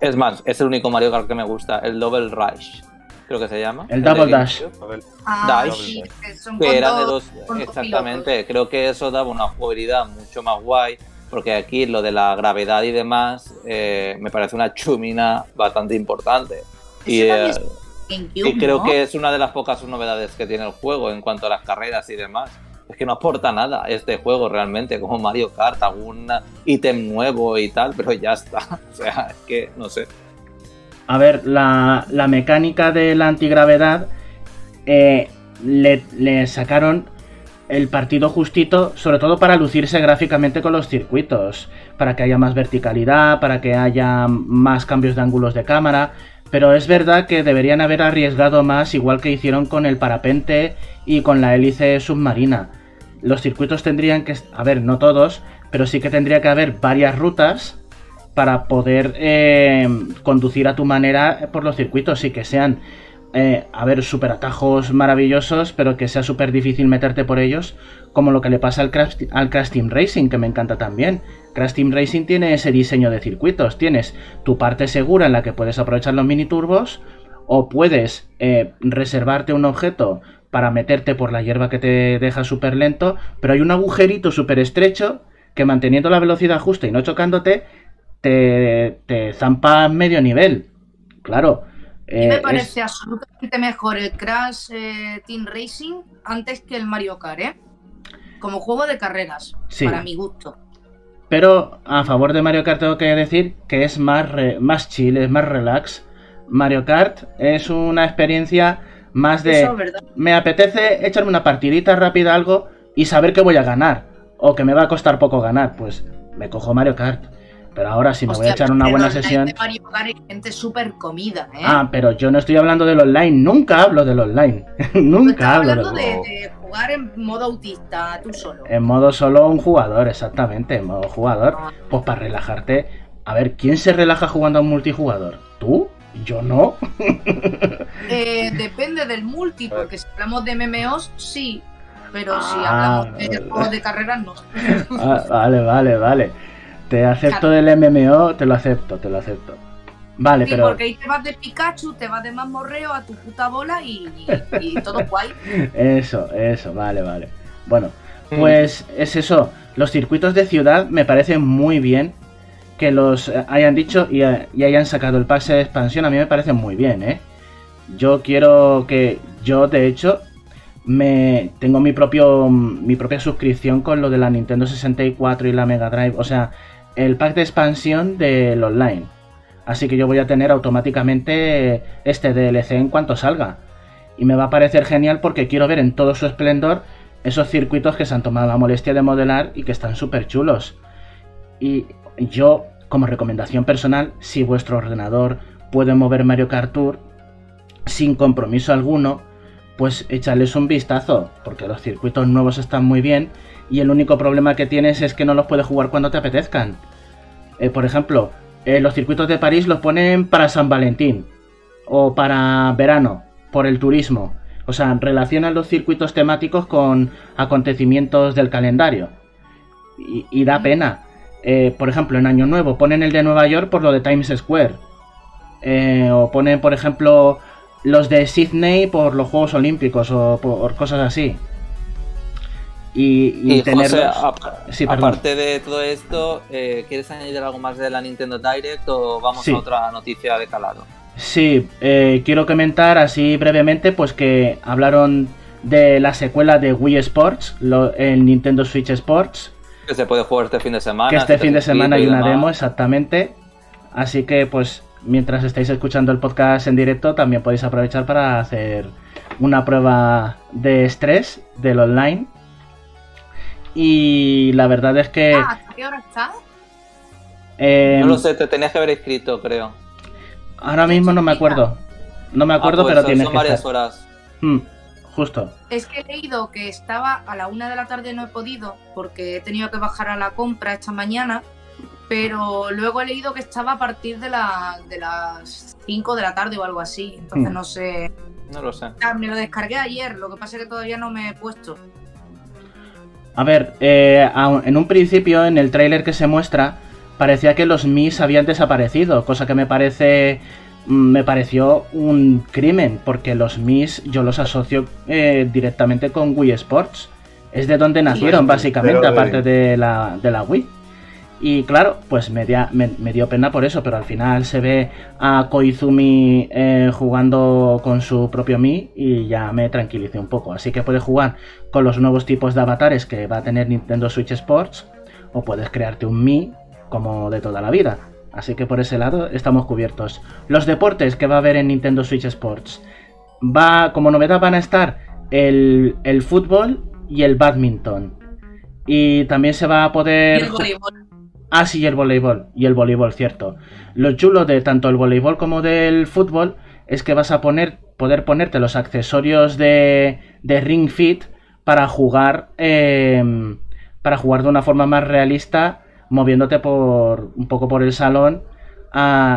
[SPEAKER 1] es más, es el único Mario Kart que me gusta, el Double Rush. Creo que se llama.
[SPEAKER 2] El, Double Dash.
[SPEAKER 1] Ah, Dash. que era de dos. Exactamente. Creo que eso daba una jugabilidad mucho más guay. Porque aquí lo de la gravedad y demás eh, me parece una chumina bastante importante. Y, y creo que es una de las pocas novedades que tiene el juego en cuanto a las carreras y demás. Es que no aporta nada este juego realmente, como Mario Kart, algún ítem nuevo y tal, pero ya está. O sea, es que no sé.
[SPEAKER 2] A ver, la, mecánica de la antigravedad eh, le, le sacaron el partido justito, sobre todo para lucirse gráficamente con los circuitos, para que haya más verticalidad, para que haya más cambios de ángulos de cámara. Pero es verdad que deberían haber arriesgado más, igual que hicieron con el parapente y con la hélice submarina. Los circuitos tendrían que, a ver, no todos, pero sí que tendría que haber varias rutas para poder eh, conducir a tu manera por los circuitos y que sean, eh, a ver, super atajos maravillosos, pero que sea súper difícil meterte por ellos, como lo que le pasa al Crash, al Team Racing, que me encanta también. Crash Team Racing tiene ese diseño de circuitos. Tienes tu parte segura en la que puedes aprovechar los mini turbos o puedes eh, reservarte un objeto para meterte por la hierba que te deja súper lento, pero hay un agujerito súper estrecho que manteniendo la velocidad justa y no chocándote, te, te zampa medio nivel. Claro.
[SPEAKER 4] me eh, parece absolutamente mejor el Crash eh, Team Racing antes que el Mario Kart, ¿eh? Como juego de carreras, para mi gusto.
[SPEAKER 2] Pero a favor de Mario Kart tengo que decir que es más, más chill, es más relax. Mario Kart es una experiencia más de... me apetece echarme una partidita rápida algo y saber que voy a ganar. O que me va a costar poco ganar. Pues me cojo Mario Kart. Pero ahora si me voy a echar una buena sesión...
[SPEAKER 4] Mario Kart hay gente súper comida, ¿eh?
[SPEAKER 2] Ah, pero yo no estoy hablando del online. Nunca hablo del online. Nunca hablo
[SPEAKER 4] de, de jugar en modo autista, tú solo.
[SPEAKER 2] En modo solo un jugador, exactamente, en modo jugador. Ah. Pues para relajarte. A ver, ¿quién se relaja jugando a un multijugador? ¿Tú? Yo no.
[SPEAKER 4] Eh, depende del multi, porque si hablamos de MMOs, sí. Pero si ah, hablamos de juegos de carreras, no.
[SPEAKER 2] Ah, vale, vale, vale. Te acepto del MMO, te lo acepto, te lo acepto. Vale, sí,
[SPEAKER 4] porque ahí te vas de Pikachu, te vas de Mamorreo a tu puta bola y, todo guay.
[SPEAKER 2] Eso, eso, vale, vale. Bueno, mm. pues es eso. Los circuitos de ciudad me parecen muy bien que los hayan dicho y, hayan sacado el pase de expansión. A mí me parece muy bien, ¿eh? Yo quiero que. Yo, de hecho, me tengo mi propio mi propia suscripción con lo de la Nintendo 64 y la Mega Drive. O sea, el pack de expansión del online. Así que yo voy a tener automáticamente este DLC en cuanto salga. Y me va a parecer genial porque quiero ver en todo su esplendor esos circuitos que se han tomado la molestia de modelar y que están súper chulos. Y yo, como recomendación personal, si vuestro ordenador puede mover Mario Kart Tour sin compromiso alguno, pues échales un vistazo, porque los circuitos nuevos están muy bien y el único problema que tienes es que no los puedes jugar cuando te apetezcan. Eh, por ejemplo, eh, los circuitos de París los ponen para San Valentín o para verano, por el turismo. O sea, relacionan los circuitos temáticos con acontecimientos del calendario. Y, da pena. Eh, por ejemplo, en Año Nuevo ponen el de Nueva York por lo de Times Square. o ponen, por ejemplo, los de Sydney por los Juegos Olímpicos o por cosas así y, y,
[SPEAKER 1] aparte de todo esto, eh, ¿quieres añadir algo más de la Nintendo Direct o vamos a otra noticia de calado?
[SPEAKER 2] Sí, eh, quiero comentar así brevemente pues que hablaron de la secuela de Wii Sports, el Nintendo Switch Sports.
[SPEAKER 1] Que se puede jugar este fin de semana.
[SPEAKER 2] Que este fin de semana hay una demo, exactamente. Así que pues mientras estáis escuchando el podcast en directo también podéis aprovechar para hacer una prueba de estrés del online y la verdad es que.
[SPEAKER 4] Ah, ¿Hasta qué hora está?
[SPEAKER 1] Eh, no lo sé, te tenías que haber escrito, creo.
[SPEAKER 2] Ahora mismo no me acuerdo. No me acuerdo, ah, pues pero tienes son
[SPEAKER 1] varias horas.
[SPEAKER 2] Hmm, justo.
[SPEAKER 4] Es que he leído que estaba a la una de la tarde, no he podido, porque he tenido que bajar a la compra esta mañana. Pero luego he leído que estaba a partir de, la, de las 5 de la tarde o algo así. Entonces hmm. no sé.
[SPEAKER 1] No lo sé.
[SPEAKER 4] Ah, me lo descargué ayer, lo que pasa es que todavía no me he puesto.
[SPEAKER 2] A ver, eh, en un principio, en el tráiler que se muestra, parecía que los Mis habían desaparecido, cosa que me parece mm, me pareció un crimen, porque los Mis yo los asocio eh, directamente con Wii Sports. Es de donde nacieron, básicamente, aparte de la, de la Wii. Y claro, pues me, dio pena por eso, pero al final se ve a Koizumi eh, jugando con su propio Mi y ya me tranquilicé un poco. Así que puedes jugar con los nuevos tipos de avatares que va a tener Nintendo Switch Sports o puedes crearte un Mi como de toda la vida. Así que por ese lado estamos cubiertos. Los deportes que va a haber en Nintendo Switch Sports. Va, como novedad van a estar el, el fútbol y el badminton. Y también se va a poder... Ah, sí, el voleibol. Y el voleibol, cierto. Lo chulo de tanto el voleibol como del fútbol es que vas a poner, poder ponerte los accesorios de, de Ring Fit para jugar, em, para jugar de una forma más realista, moviéndote por un poco por el salón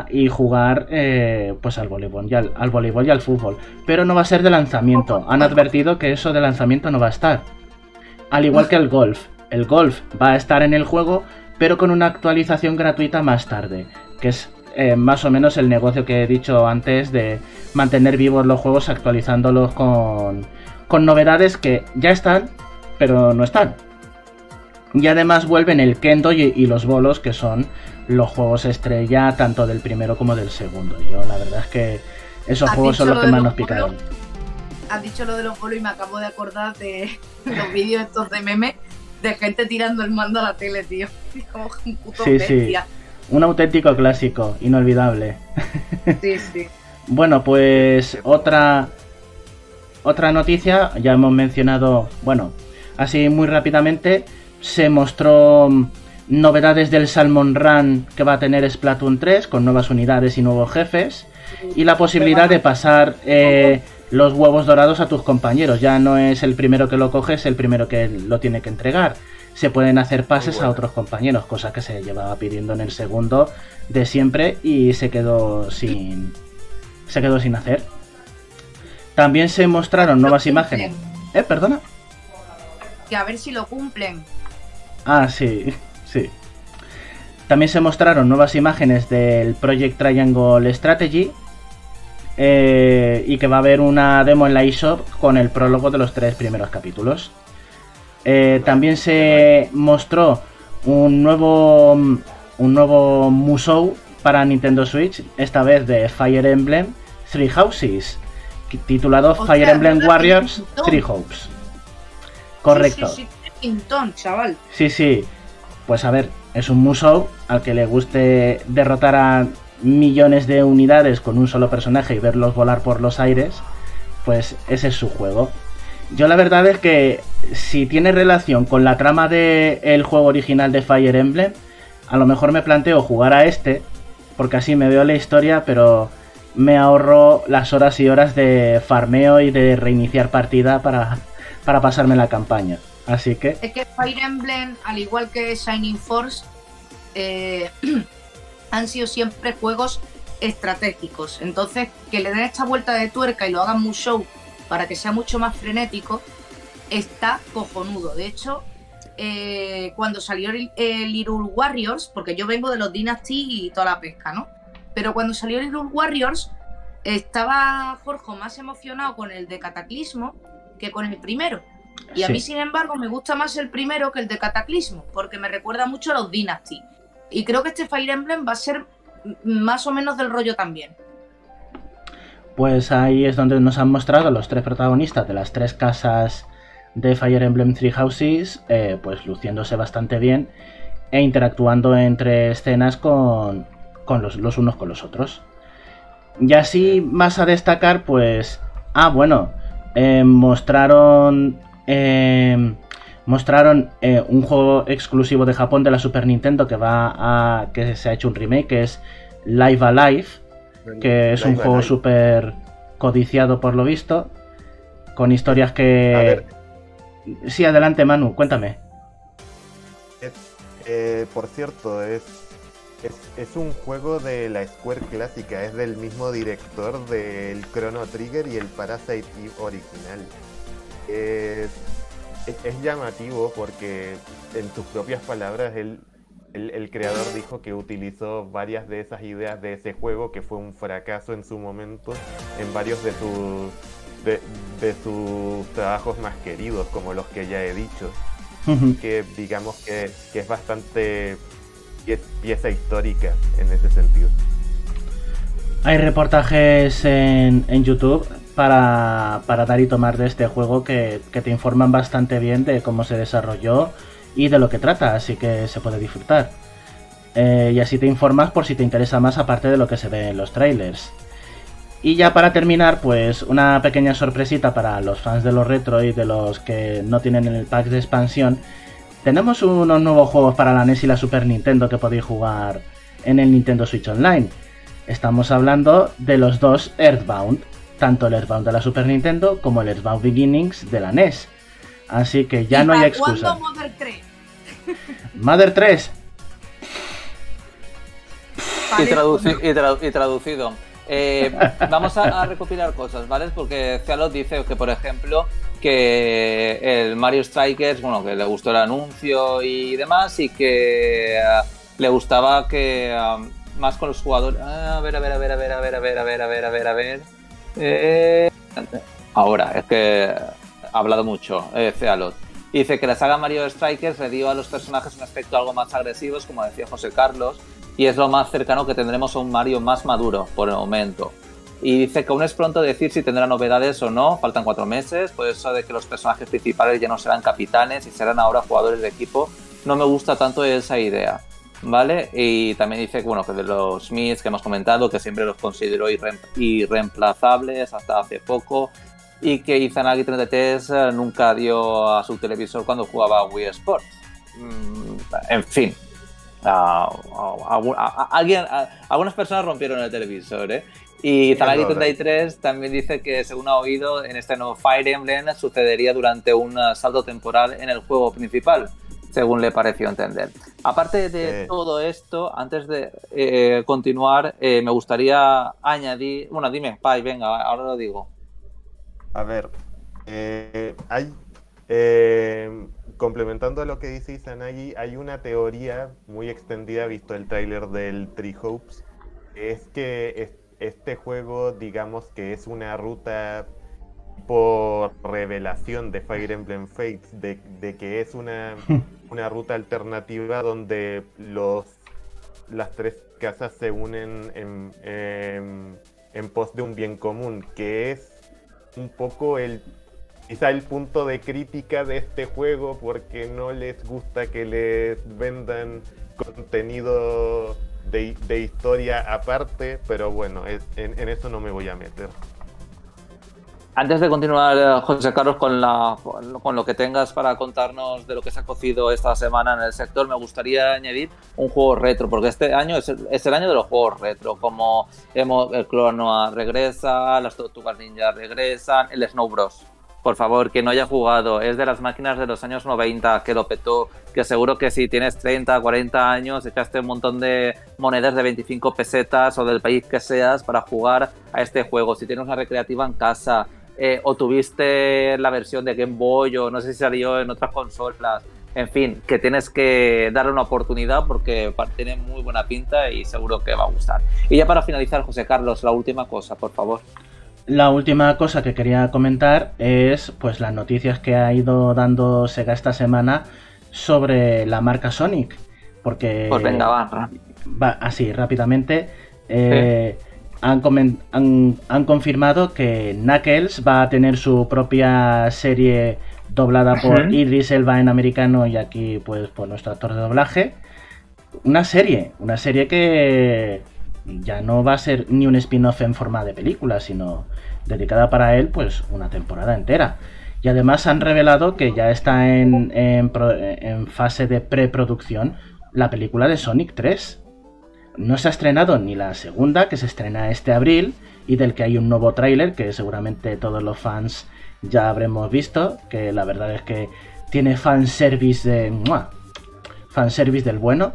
[SPEAKER 2] y jugar eh, pues al voleibol, al voleibol y al fútbol. Pero no va a ser de lanzamiento. Han advertido que eso de lanzamiento no va a estar. Al igual que el golf. El golf va a estar en el juego, pero con una actualización gratuita más tarde, que es eh, más o menos el negocio que he dicho antes de mantener vivos los juegos actualizándolos con, con novedades que ya están, pero no están. Y además vuelven el Kendo y, los bolos, que son los juegos estrella tanto del primero como del segundo. Yo la verdad es que esos juegos son los que más nos picaron.
[SPEAKER 4] Has dicho lo de los bolos y me acabo de acordar de los vídeos estos de meme de gente tirando el mando a la tele, tío. Como un puto sí, sí.
[SPEAKER 2] Un auténtico clásico, inolvidable.
[SPEAKER 4] Sí, sí.
[SPEAKER 2] bueno, pues otra otra noticia, ya hemos mencionado, bueno, así muy rápidamente, se mostró novedades del Salmon Run que va a tener Splatoon 3 con nuevas unidades y nuevos jefes. y la posibilidad de pasar eh, los huevos dorados a tus compañeros. Ya no es el primero que lo coge, es el primero que lo tiene que entregar. Se pueden hacer pases a otros compañeros, cosa que se llevaba pidiendo en el segundo de siempre y se quedó sin se quedó sin hacer. También se mostraron nuevas imágenes. ¿Eh? Perdona.
[SPEAKER 4] Que a ver si lo cumplen.
[SPEAKER 2] Ah, sí, sí. También se mostraron nuevas imágenes del Project Triangle Strategy. Eh, y que va a haber una demo en la eShop con el prólogo de los tres primeros capítulos. Eh, también se mostró un nuevo, un nuevo Musou para Nintendo Switch, esta vez de Fire Emblem Three Houses, titulado Fire Emblem Warriors Three Hopes. Correcto.
[SPEAKER 4] Sí, sí, chaval.
[SPEAKER 2] Sí, sí. Pues a ver, es un Musou al que le guste derrotar a millones de unidades con un solo personaje y verlos volar por los aires, pues ese es su juego. Yo la verdad es que si tiene relación con la trama del juego original de Fire Emblem, a lo mejor me planteo jugar a este, porque así me veo la historia, pero me ahorro las horas y horas de farmeo y de reiniciar partida para, para pasarme la campaña. Así que...
[SPEAKER 4] Es que Fire Emblem, al igual que Shining Force, eh, han sido siempre juegos estratégicos. Entonces, que le den esta vuelta de tuerca y lo hagan muy show para que sea mucho más frenético, está cojonudo. De hecho, eh, cuando salió el, el Warriors, porque yo vengo de los Dynasty y toda la pesca, ¿no? Pero cuando salió el Warriors, estaba Jorge más emocionado con el de Cataclismo que con el primero. Y a mí, sin embargo, me gusta más el primero que el de Cataclismo, porque me recuerda mucho a los Dynasty. Y creo que este Fire Emblem va a ser más o menos del rollo también.
[SPEAKER 2] Pues ahí es donde nos han mostrado los tres protagonistas de las tres casas de Fire Emblem Three Houses, eh, pues luciéndose bastante bien e interactuando entre escenas con, los, unos con los otros. Y así más a destacar, pues... Ah, bueno, eh, mostraron... Eh, mostraron un juego exclusivo de Japón de la Super Nintendo que va a... que se ha hecho un remake, que es Live Alive, que es un juego súper codiciado por lo visto, con historias que... Sí, adelante Manu, cuéntame.
[SPEAKER 5] Eh, por cierto, es, es, un juego de la Square clásica, es del mismo director del Chrono Trigger y el Parasite original. Es, llamativo porque en sus propias palabras él, el, creador dijo que utilizó varias de esas ideas de ese juego que fue un fracaso en su momento en varios de sus de, sus trabajos más queridos, como los que ya he dicho. que digamos que, es bastante pieza histórica en ese sentido.
[SPEAKER 2] Hay reportajes en, en YouTube para, para, dar y tomar de este juego que, te informan bastante bien de cómo se desarrolló y de lo que trata, así que se puede disfrutar. Eh, y así te informas por si te interesa más aparte de lo que se ve en los trailers. Y ya para terminar, pues una pequeña sorpresita para los fans de los retro y de los que no tienen el pack de expansión. Tenemos unos nuevos juegos para la NES y la Super Nintendo que podéis jugar en el Nintendo Switch Online. Estamos hablando de los dos Earthbound, tanto el Earthbound de la Super Nintendo como el Earthbound Beginnings de la NES. Así que ya no hay excusa.
[SPEAKER 4] Mother 3?
[SPEAKER 2] Mother 3.
[SPEAKER 1] y traducido. Eh, vamos a, recopilar cosas, ¿vale? Porque Cialot dice que, por ejemplo, que el Mario Strikers, bueno, que le gustó el anuncio y demás, y que le gustaba que más con los jugadores. a ver, a ver, a ver, a ver, a ver, a ver, a ver, a ver, a ver, a ver. Ahora, es que ha hablado mucho, eh, Cealot. Dice que la saga Mario Strikers le dio a los personajes un aspecto algo más agresivos, como decía José Carlos, y es lo más cercano que tendremos a un Mario más maduro por el momento. Y dice que aún es pronto decir si tendrá novedades o no, faltan cuatro meses, por eso de que los personajes principales ya no serán capitanes y serán ahora jugadores de equipo, no me gusta tanto esa idea, ¿vale? Y también dice que, bueno, que de los Smiths que hemos comentado, que siempre los consideró irreemplazables hasta hace poco, y que Izanagi 33 eh, nunca dio a su televisor cuando jugaba a Wii Sports. Mm, en fin, alguien, algunas personas rompieron el televisor, ¿eh? Y Zalari33 también dice que, según ha oído, en este nuevo Fire Emblem sucedería durante un salto temporal en el juego principal, según le pareció entender. Aparte de todo esto, antes de eh, continuar, eh, me gustaría añadir. Bueno, dime, Pai, venga, ahora lo digo.
[SPEAKER 5] A ver, eh, hay. complementando a lo que dice Izanagi, hay una teoría muy extendida, visto el tráiler del Tree Hopes, es que este juego, digamos que es una ruta por revelación de Fire Emblem Fates, de, que es una, una, ruta alternativa donde los las tres casas se unen en, en, pos de un bien común, que es un poco el quizá el punto de crítica de este juego porque no les gusta que les vendan contenido de, historia aparte, pero bueno, en, eso no me voy a meter.
[SPEAKER 1] Antes de continuar, eh, José Carlos, con, la, con lo que tengas para contarnos de lo que se ha cocido esta semana en el sector, me gustaría añadir un juego retro, porque este año es el, es el año de los juegos retro, como hemos, el Clonoa regresa, las Tortugas Ninja regresan, el Snow Bros por favor, que no haya jugado, es de las máquinas de los años 90, que lo petó, que seguro que si tienes 30, 40 años, echaste un montón de monedas de 25 pesetas o del país que seas para jugar a este juego. Si tienes una recreativa en casa, eh, o tuviste la versión de Game Boy, o no sé si salió en otras consolas, en fin, que tienes que darle una oportunidad porque tiene muy buena pinta y seguro que va a gustar. Y ya para finalizar, José Carlos, la última cosa, por favor.
[SPEAKER 2] La última cosa que quería comentar es pues las noticias que ha ido dando Sega esta semana sobre la marca Sonic. Porque.
[SPEAKER 1] Pues venga, va.
[SPEAKER 2] así, rápidamente. Eh, han, han, confirmado que Knuckles va a tener su propia serie doblada por Idris Elba en americano y aquí, pues, por nuestro actor de doblaje. Una serie, una serie que ya no va a ser ni un spin-off en forma de película, sino dedicada para él, pues una temporada entera. Y además han revelado que ya está en, en, fase de preproducción la película de Sonic 3. No se ha estrenado ni la segunda, que se estrena este abril, y del que hay un nuevo tráiler que seguramente todos los fans ya habremos visto, que la verdad es que tiene fanservice de... Fanservice del bueno.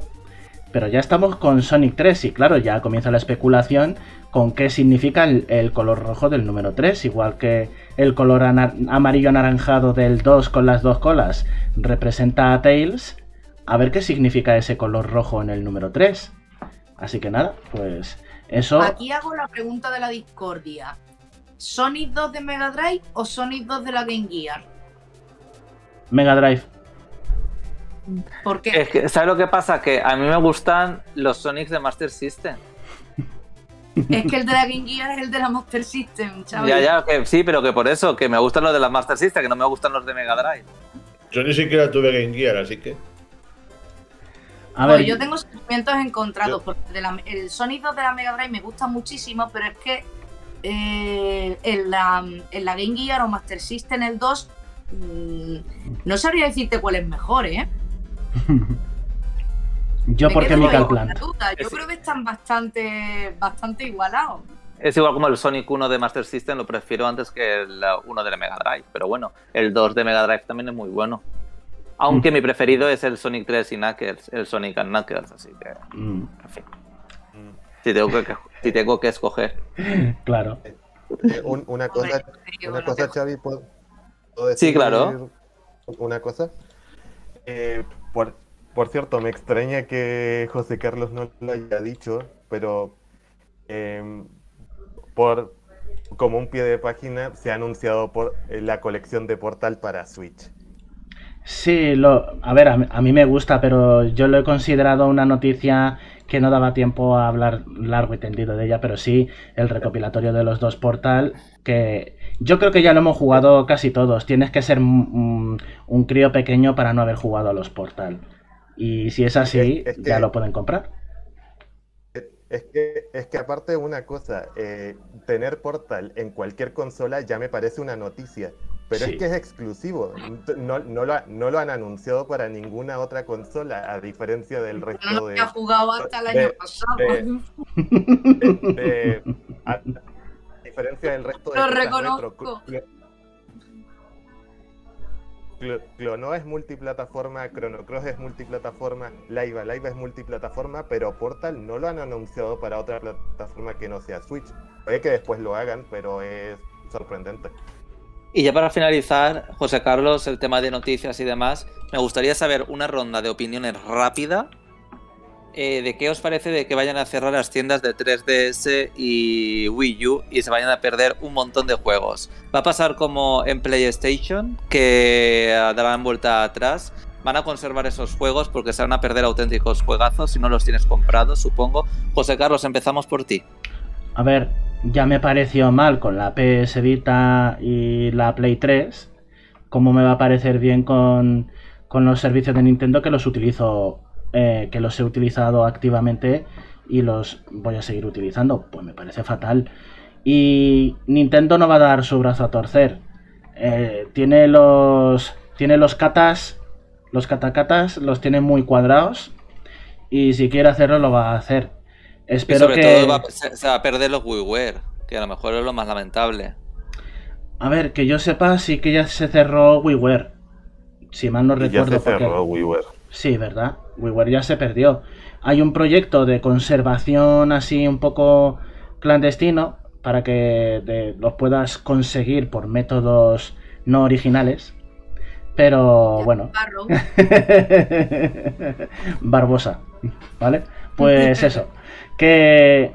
[SPEAKER 2] Pero ya estamos con Sonic 3 y claro, ya comienza la especulación con qué significa el, color rojo del número 3, igual que el color amarillo anaranjado del 2 con las dos colas representa a Tails, a ver qué significa ese color rojo en el número 3. Así que nada, pues eso...
[SPEAKER 4] Aquí hago la pregunta de la discordia. ¿Sonic 2 de Mega Drive o Sonic 2 de la Game Gear?
[SPEAKER 2] Mega Drive.
[SPEAKER 4] ¿Por qué?
[SPEAKER 1] Es que, ¿sabes lo que pasa? Que a mí me gustan los Sonics de Master System.
[SPEAKER 4] Es que el de la Game Gear es el de la Master System, chaval.
[SPEAKER 1] Ya, ya, que sí, pero que por eso, que me gustan los de la Master System, que no me gustan los de Mega Drive.
[SPEAKER 3] Yo ni siquiera tuve Game Gear, así que.
[SPEAKER 4] A ver, yo tengo sentimientos encontrados, porque el sonido de la Mega Drive me gusta muchísimo, pero es que eh, en, la, en la Game Gear o Master System el 2 mm, no sabría decirte cuál es mejor, ¿eh?
[SPEAKER 2] Yo porque Chemical Plant.
[SPEAKER 4] Yo creo que están bastante, bastante igualados.
[SPEAKER 1] Es igual como el Sonic 1 de Master System, lo prefiero antes que el 1 de Mega Drive. Pero bueno, el 2 de Mega Drive también es muy bueno. Aunque mm. mi preferido es el Sonic 3 y Knuckles, el Sonic and Knuckles, así que. Mm. En fin. Si tengo que, si tengo que escoger.
[SPEAKER 2] Claro.
[SPEAKER 5] Eh, una cosa, una cosa Xavi, ¿puedo,
[SPEAKER 1] decir Sí, claro.
[SPEAKER 5] Una cosa. Eh, por, por cierto, me extraña que José Carlos no lo haya dicho, pero em, por como un pie de página se ha anunciado por eh, la colección de Portal para Switch.
[SPEAKER 2] Sí, lo, a ver, a, mí me gusta, pero yo lo he considerado una noticia que no daba tiempo a hablar largo y tendido de ella, pero sí el recopilatorio de los dos Portal, que yo creo que ya lo hemos jugado casi todos. Tienes que ser un crío pequeño para no haber jugado a los Portal. Y si es así, ya lo pueden comprar.
[SPEAKER 5] Es que, es que aparte de una cosa, eh, tener Portal en cualquier consola ya me parece una noticia, pero es que es exclusivo, no, no, lo, no, lo, han anunciado para ninguna otra consola, a diferencia del resto
[SPEAKER 4] no de... ha jugado hasta el año pasado.
[SPEAKER 5] a, diferencia del resto de
[SPEAKER 4] Lo reconozco.
[SPEAKER 5] Clonoa es multiplataforma, Chrono Cross es multiplataforma, Laiva, Laiva es multiplataforma, pero Portal no lo han anunciado para otra plataforma que no sea Switch. Puede que después lo hagan, pero es sorprendente.
[SPEAKER 1] Y ya para finalizar, José Carlos, el tema de noticias y demás, me gustaría saber una ronda de opiniones rápida eh, de qué os parece de que vayan a cerrar las tiendas de 3DS y Wii U y se vayan a perder un montón de juegos. Va a pasar como en PlayStation, que darán vuelta atrás. Van a conservar esos juegos porque se van a perder auténticos juegazos si no los tienes comprados, supongo. José Carlos, empezamos por ti.
[SPEAKER 2] A ver, ya me pareció mal con la PS Vita y la Play 3. ¿Cómo me va a parecer bien con, con los servicios de Nintendo que los utilizo eh, que los he utilizado activamente y los voy a seguir utilizando. Pues me parece fatal. Y Nintendo no va a dar su brazo a torcer. Eh, tiene los. Tiene los katas. Los katacatas los tiene muy cuadrados. Y si quiere hacerlo, lo va a hacer. Espero
[SPEAKER 1] sobre
[SPEAKER 2] que.
[SPEAKER 1] todo se, va a perder los WiiWare, que a lo mejor es lo más lamentable.
[SPEAKER 2] A ver, que yo sepa, sí que ya se cerró WiiWare. Si mal no recuerdo.
[SPEAKER 5] Ya se cerró WiiWare.
[SPEAKER 2] Sí, ¿verdad? WiiWare ya se perdió. Hay un proyecto de conservación así un poco clandestino para que los puedas conseguir por métodos no originales. Pero bueno. Barbosa. ¿Vale? Pues eso. Que.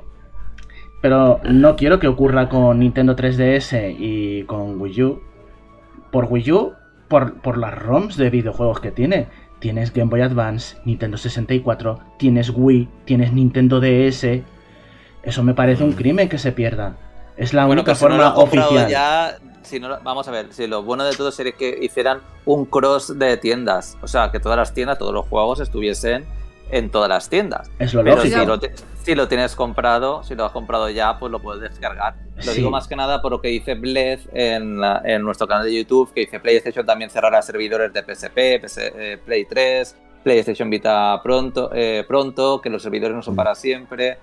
[SPEAKER 2] Pero no quiero que ocurra con Nintendo 3DS y con Wii U. Por Wii U, por, por las ROMs de videojuegos que tiene tienes Game Boy Advance, Nintendo 64, tienes Wii, tienes Nintendo DS. Eso me parece un crimen que se pierda. Es la única forma oficial.
[SPEAKER 1] Ya, si no, vamos a ver, si lo bueno de todo sería que hicieran un cross de tiendas. O sea, que todas las tiendas, todos los juegos estuviesen en todas las tiendas.
[SPEAKER 2] Es lo
[SPEAKER 1] Pero
[SPEAKER 2] lógico.
[SPEAKER 1] Si lo, si lo, tienes comprado, si lo has comprado ya, pues lo puedes descargar. Lo digo más que nada por lo que dice Bled en, en, nuestro canal de YouTube, que dice PlayStation también cerrará servidores de PSP, PS, eh, Play 3, PlayStation Vita pronto, eh, pronto, que los servidores no son mm. para siempre.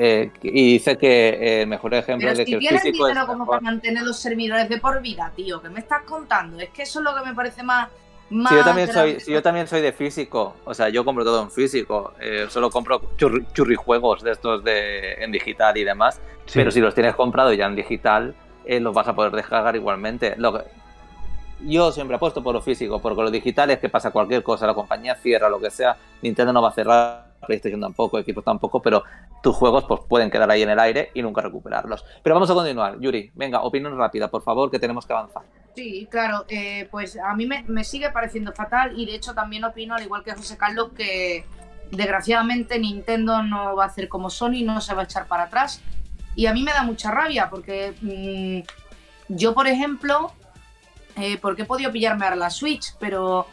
[SPEAKER 1] Eh, y dice que el mejor ejemplo
[SPEAKER 4] Pero
[SPEAKER 1] de
[SPEAKER 4] si
[SPEAKER 1] que el
[SPEAKER 4] tienes
[SPEAKER 1] físico
[SPEAKER 4] dinero
[SPEAKER 1] es
[SPEAKER 4] como
[SPEAKER 1] mejor.
[SPEAKER 4] para mantener los servidores de por vida, tío, ¿qué me estás contando? Es que eso es lo que me parece más
[SPEAKER 1] si yo, también soy, si yo también soy de físico, o sea, yo compro todo en físico, eh, solo compro churri, churrijuegos de estos de, en digital y demás, sí. pero si los tienes comprado ya en digital, eh, los vas a poder descargar igualmente. Lo que, yo siempre apuesto por lo físico, porque lo digital es que pasa cualquier cosa, la compañía cierra, lo que sea, Nintendo no va a cerrar, PlayStation tampoco, equipos tampoco, pero tus juegos pues, pueden quedar ahí en el aire y nunca recuperarlos. Pero vamos a continuar, Yuri, venga, opinión rápida, por favor, que tenemos que avanzar.
[SPEAKER 4] Sí, claro, eh, pues a mí me, sigue pareciendo fatal y de hecho también opino, al igual que José Carlos, que desgraciadamente Nintendo no va a hacer como Sony, no se va a echar para atrás. Y a mí me da mucha rabia porque mmm, yo, por ejemplo, eh, porque he podido pillarme ahora la Switch, pero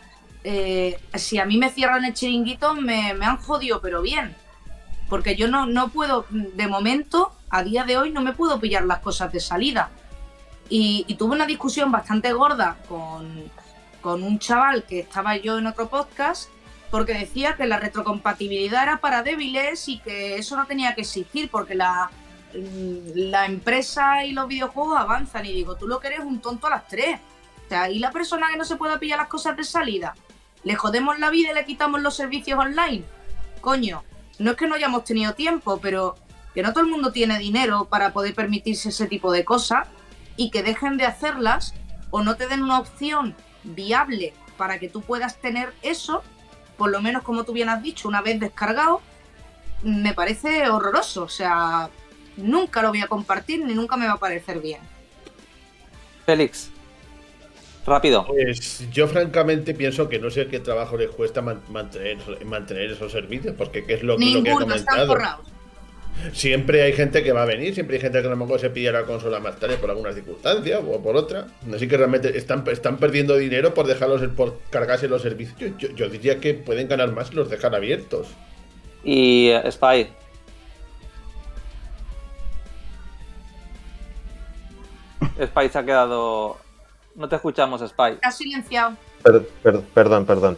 [SPEAKER 4] eh, si a mí me cierran el chiringuito me, me, han jodido, pero bien. Porque yo no, no puedo, de momento, a día de hoy, no me puedo pillar las cosas de salida. Y, y tuve una discusión bastante gorda con, con, un chaval que estaba yo en otro podcast porque decía que la retrocompatibilidad era para débiles y que eso no tenía que existir porque la, la empresa y los videojuegos avanzan. Y digo, tú lo que eres un tonto a las tres. O sea, ¿y la persona que no se pueda pillar las cosas de salida? ¿Le jodemos la vida y le quitamos los servicios online? Coño, no es que no hayamos tenido tiempo, pero que no todo el mundo tiene dinero para poder permitirse ese tipo de cosas y que dejen de hacerlas o no te den una opción viable para que tú puedas tener eso, por lo menos como tú bien has dicho, una vez descargado, me parece horroroso. O sea, nunca lo voy a compartir ni nunca me va a parecer bien.
[SPEAKER 1] Félix, rápido.
[SPEAKER 3] Pues yo francamente pienso que no sé qué trabajo les cuesta mantener, mantener esos servicios, porque qué es lo,
[SPEAKER 4] Ninguno,
[SPEAKER 3] lo que he comentado.
[SPEAKER 4] Están.
[SPEAKER 3] Siempre hay gente que va a venir, siempre hay gente que a lo mejor se pilla la consola más tarde por alguna circunstancia o por otra. Así que realmente están, están perdiendo dinero por dejarlos por cargarse los servicios. Yo, yo, yo diría que pueden ganar más si los dejan abiertos.
[SPEAKER 1] Y uh, Spy. Spy se ha quedado. No te escuchamos, Spy.
[SPEAKER 4] Ha silenciado.
[SPEAKER 5] Per, per, perdón, perdón.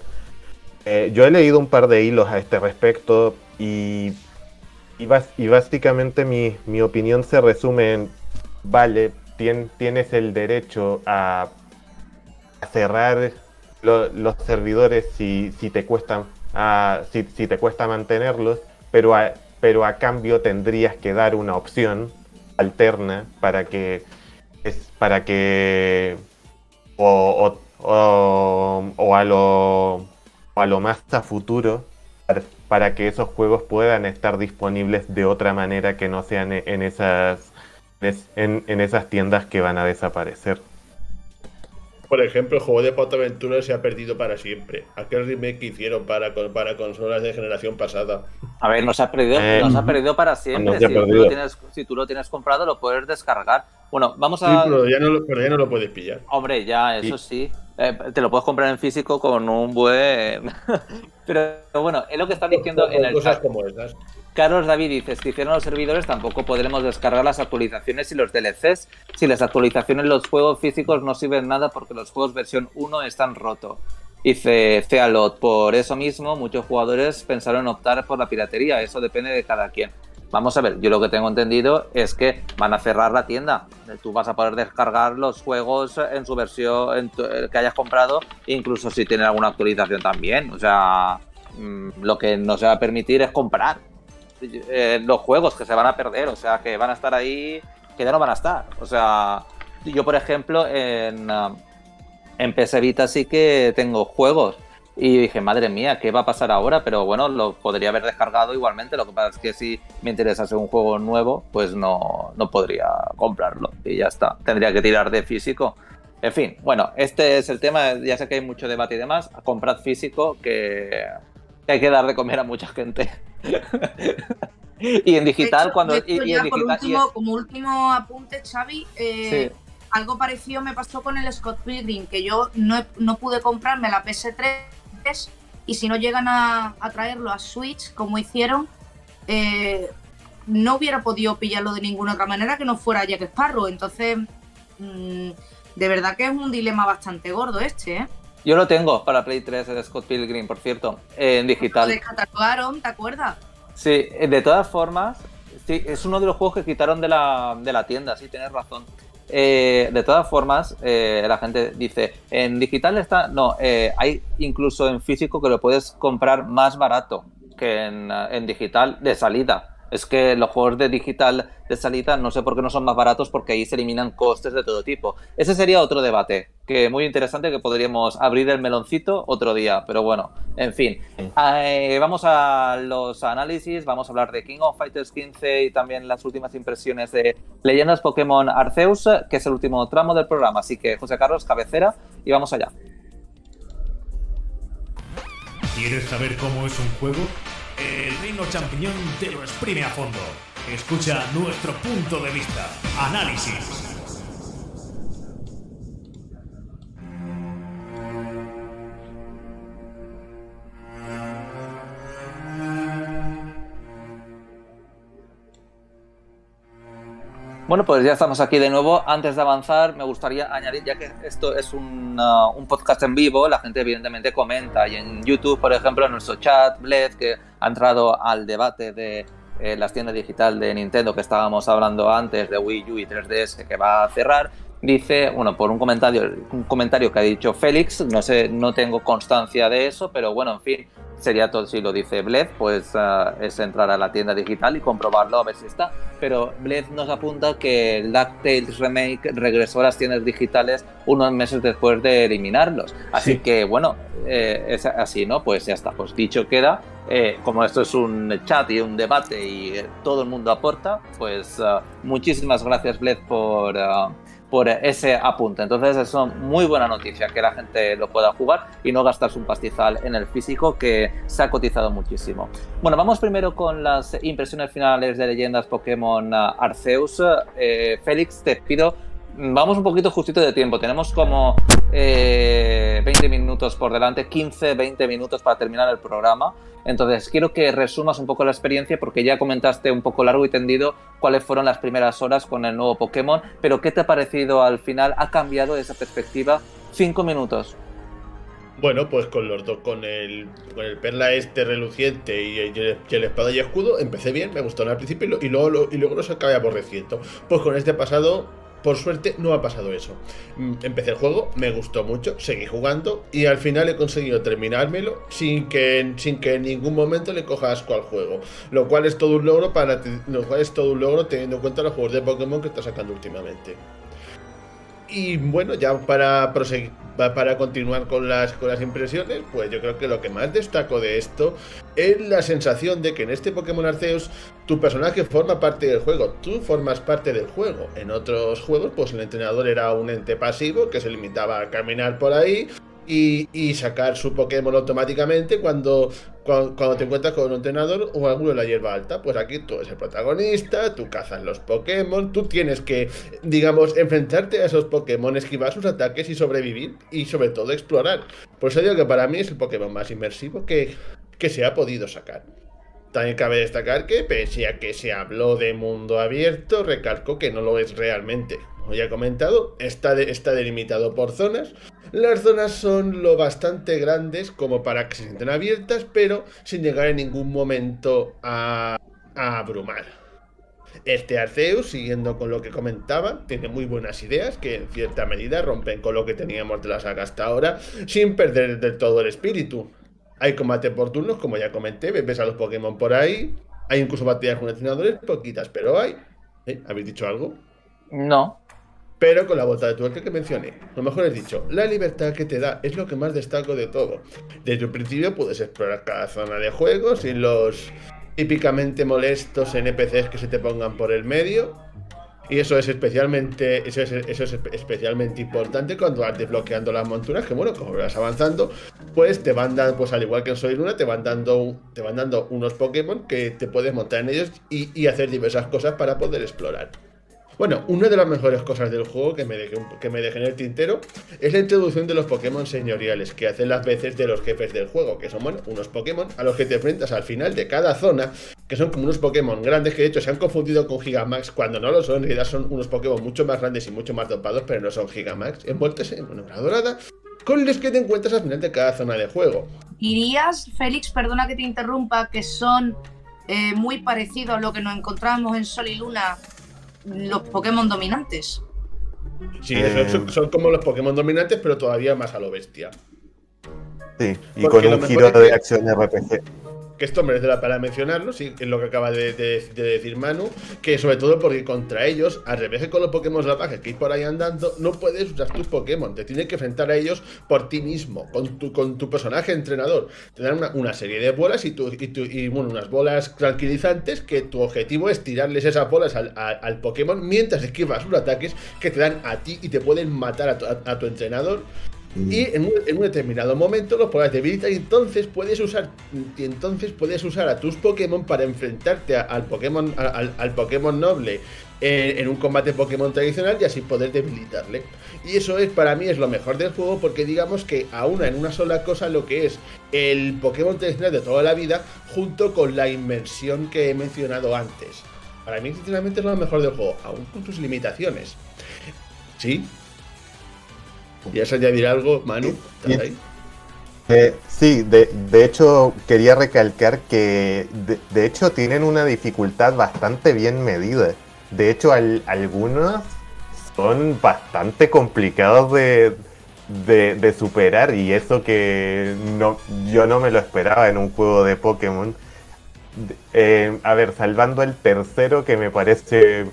[SPEAKER 5] Eh, yo he leído un par de hilos a este respecto y y, básicamente mi, opinión se resume en, vale, tienes el derecho a, cerrar los servidores si, si te cuesta si, te cuesta mantenerlos, pero a, pero a cambio tendrías que dar una opción alterna para que es para que o, o, a lo a lo más a futuro para, que esos juegos puedan estar disponibles de otra manera que no sean en esas en esas tiendas que van a desaparecer.
[SPEAKER 3] Por ejemplo, el juego de Aventura se ha perdido para siempre. Aquel remake que hicieron para, para consolas de generación pasada.
[SPEAKER 1] A ver, no se ha perdido, eh, ha perdido para siempre. si, Tú lo tienes, comprado, lo puedes descargar. Bueno, vamos
[SPEAKER 3] a. Sí, pero ya no, no lo puedes pillar.
[SPEAKER 1] Hombre, ya, eso sí. Eh, te lo puedes comprar en físico con un buen. pero bueno, es lo que están diciendo en el.
[SPEAKER 3] Cosas como esas.
[SPEAKER 1] Carlos David dice, si hicieron los servidores tampoco podremos descargar las actualizaciones y los DLCs. Si las actualizaciones los juegos físicos no sirven nada porque los juegos versión 1 están rotos. Dice Cealot, por eso mismo muchos jugadores pensaron en optar por la piratería, eso depende de cada quien. Vamos a ver, yo lo que tengo entendido es que van a cerrar la tienda. Tú vas a poder descargar los juegos en su versión que hayas comprado, incluso si tienen alguna actualización también. O sea, mm, lo que no se va a permitir es comprar eh, los juegos que se van a perder, o sea, que van a estar ahí, que ya no van a estar. O sea, yo, por ejemplo, en, uh, en PS Vita sí que tengo juegos. Y dije, madre mía, ¿qué va a pasar ahora? Pero bueno, lo podría haber descargado igualmente. Lo que pasa es que si me interesase un juego nuevo, pues no, no podría comprarlo. Y ya está. Tendría que tirar de físico. En fin, bueno, este es el tema. Ya sé que hay mucho debate y demás. Comprad físico, que hay que dar de comer a mucha gente. y en digital, cuando.
[SPEAKER 4] Como último apunte, Xavi, eh, algo parecido me pasó con el Scott Pilgrim, que yo no, pude comprarme la PS3 y si no llegan a, traerlo a Switch, como hicieron, eh, no hubiera podido pillarlo de ninguna otra manera que no fuera Jack Sparrow. Entonces, mm, de verdad que es un dilema bastante gordo este, ¿eh?
[SPEAKER 1] Yo lo tengo para Play 3 de Scott Pilgrim, por cierto, en digital.
[SPEAKER 4] Lo catalogaron, ¿te acuerdas?
[SPEAKER 1] Sí, de todas formas, sí, es uno de los juegos que quitaron de la, de la tienda, sí, tienes razón. Eh, de todas formas, eh, la gente dice, en digital está, no, eh, hay incluso en físico que lo puedes comprar más barato que en, en digital de salida. Es que los juegos de digital de salida no sé por qué no son más baratos porque ahí se eliminan costes de todo tipo. Ese sería otro debate, que muy interesante que podríamos abrir el meloncito otro día, pero bueno, en fin. Eh, vamos a los análisis, vamos a hablar de King of Fighters 15 y también las últimas impresiones de Leyendas Pokémon Arceus, que es el último tramo del programa. Así que José Carlos, cabecera y vamos allá.
[SPEAKER 6] ¿Quieres saber cómo es un juego? El reino champiñón te lo exprime a fondo. Escucha nuestro punto de vista. Análisis.
[SPEAKER 1] Bueno, pues ya estamos aquí de nuevo. Antes de avanzar, me gustaría añadir, ya que esto es un, uh, podcast en vivo, la gente evidentemente comenta. Y en YouTube, por ejemplo, en nuestro chat, Bled, que ha entrado al debate de eh, las tiendas digital de Nintendo que estábamos hablando antes, de Wii U y 3DS, que va a cerrar, dice, bueno, por un comentario, un comentario que ha dicho Félix, no sé, no tengo constancia de eso, pero bueno, en fin, sería todo, si lo dice Bled, pues uh, es entrar a la tienda digital y comprobarlo a ver si está. Pero Bled nos apunta que DuckTales Remake regresó a las tiendas digitales unos meses después de eliminarlos. Así que bueno, eh, es así, ¿no? Pues ya está, pues dicho queda. Eh, como esto es un chat y un debate y eh, todo el mundo aporta, pues uh, muchísimas gracias Bled por... Uh, por ese apunte. Entonces es muy buena noticia que la gente lo pueda jugar y no gastarse un pastizal en el físico que se ha cotizado muchísimo. Bueno, vamos primero con las impresiones finales de leyendas Pokémon uh, Arceus. Eh, Félix, te pido, vamos un poquito justito de tiempo. Tenemos como 20 eh, minutos por delante, 15, 20 minutos para terminar el programa. Entonces, quiero que resumas un poco la experiencia porque ya comentaste un poco largo y tendido cuáles fueron las primeras horas con el nuevo Pokémon, pero ¿qué te ha parecido al final? ¿Ha cambiado esa perspectiva? Cinco minutos.
[SPEAKER 3] Bueno, pues con los dos, con el, con el perla este reluciente y el, y el, espada y escudo, empecé bien, me gustó al principio y, luego, y luego los acabé aborreciendo. Pues con este pasado por suerte no ha pasado eso. Mm, empecé el juego, me gustó mucho, seguí jugando y al final he conseguido terminármelo sin que, sin que en ningún momento le coja asco al juego. Lo cual es todo un logro para lo cual es todo un logro teniendo en cuenta los juegos de Pokémon que está sacando últimamente. Y bueno, ya para proseguir, para continuar con las, con las impresiones, pues yo creo que lo que más destaco de esto es la sensación de que en este Pokémon Arceus tu personaje forma parte del juego, tú formas parte del juego. En otros juegos, pues el entrenador era un ente pasivo que se limitaba a caminar por ahí y, sacar su Pokémon automáticamente cuando, cuando, te encuentras con un entrenador o alguno de la hierba alta. Pues aquí tú eres el protagonista, tú cazas los Pokémon, tú tienes que, digamos, enfrentarte a esos Pokémon, esquivar sus ataques y sobrevivir y sobre todo explorar. Por eso digo que para mí es el Pokémon más inmersivo que, que se ha podido sacar. También cabe destacar que, pese a que se habló de mundo abierto, recalco que no lo es realmente. Ya he comentado, está, está delimitado por zonas, las zonas son lo bastante grandes como para que se sienten abiertas, pero sin llegar en ningún momento a, abrumar. Este Arceus, siguiendo con lo que comentaba, tiene muy buenas ideas que en cierta medida rompen con lo que teníamos de la saga hasta ahora, sin perder del todo el espíritu. Hay combate por turnos, como ya comenté, ves a los Pokémon por ahí, hay incluso batallas con entrenadores, poquitas, pero hay. ¿Eh? ¿Habéis dicho algo?
[SPEAKER 1] No
[SPEAKER 3] pero con la vuelta de tuerca que mencioné. Lo mejor es dicho, la libertad que te da es lo que más destaco de todo. Desde un principio puedes explorar cada zona de juego sin los típicamente molestos NPCs que se te pongan por el medio. Y eso es especialmente, eso es, eso es especialmente importante cuando vas desbloqueando las monturas, que bueno, como vas avanzando, pues te van dando, pues al igual que en Soy Luna, te van dando, te van dando unos Pokémon que te puedes montar en ellos y, y hacer diversas cosas para poder explorar. Bueno, una de las mejores cosas del juego que me, dejé, que me en el tintero es la introducción de los Pokémon señoriales, que hacen las veces de los jefes del juego, que son, bueno, unos Pokémon a los que te enfrentas al final de cada zona, que son como unos Pokémon grandes que de hecho se han confundido con Gigamax cuando no lo son, en realidad son unos Pokémon mucho más grandes y mucho más dopados, pero no son Gigamax, envueltos en una dorada, con los que te encuentras al final de cada zona de juego.
[SPEAKER 4] ¿Dirías, Félix, perdona que te interrumpa, que son eh, muy parecidos a lo que nos encontramos en Sol y Luna los Pokémon dominantes.
[SPEAKER 3] Sí, eh, son, como los Pokémon dominantes, pero todavía más a lo bestia.
[SPEAKER 5] Sí, y con un giro de acción RPG
[SPEAKER 3] que esto merece la pena mencionarlo, sí, es lo que acaba de, decir Manu, que sobre todo porque contra ellos, al revés que con los Pokémon salvajes que ir por ahí andando, no puedes usar tus Pokémon, te tienes que enfrentar a ellos por ti mismo, con tu, con tu personaje entrenador. Te dan una, serie de bolas y, tu, y, bueno, unas bolas tranquilizantes que tu objetivo es tirarles esas bolas al, Pokémon mientras esquivas sus ataques que te dan a ti y te pueden matar a tu entrenador y en un, determinado momento los puedes debilitar y entonces puedes usar y entonces puedes usar a tus Pokémon para enfrentarte al Pokémon al, Pokémon noble en, un combate Pokémon tradicional y así poder debilitarle. Y eso es para mí es lo mejor del juego porque digamos que aúna en una sola cosa lo que es el Pokémon tradicional de toda la vida junto con la inmersión que he mencionado antes. Para mí sinceramente es lo mejor del juego, aún con sus limitaciones. Sí, ¿Quieres añadir algo, Manu?
[SPEAKER 5] Eh, sí, de, hecho quería recalcar que de, hecho tienen una dificultad bastante bien medida. De hecho, algunos son bastante complicados de, de, superar y eso que no, yo no me lo esperaba en un juego de Pokémon. Eh, a ver, salvando el tercero que me parece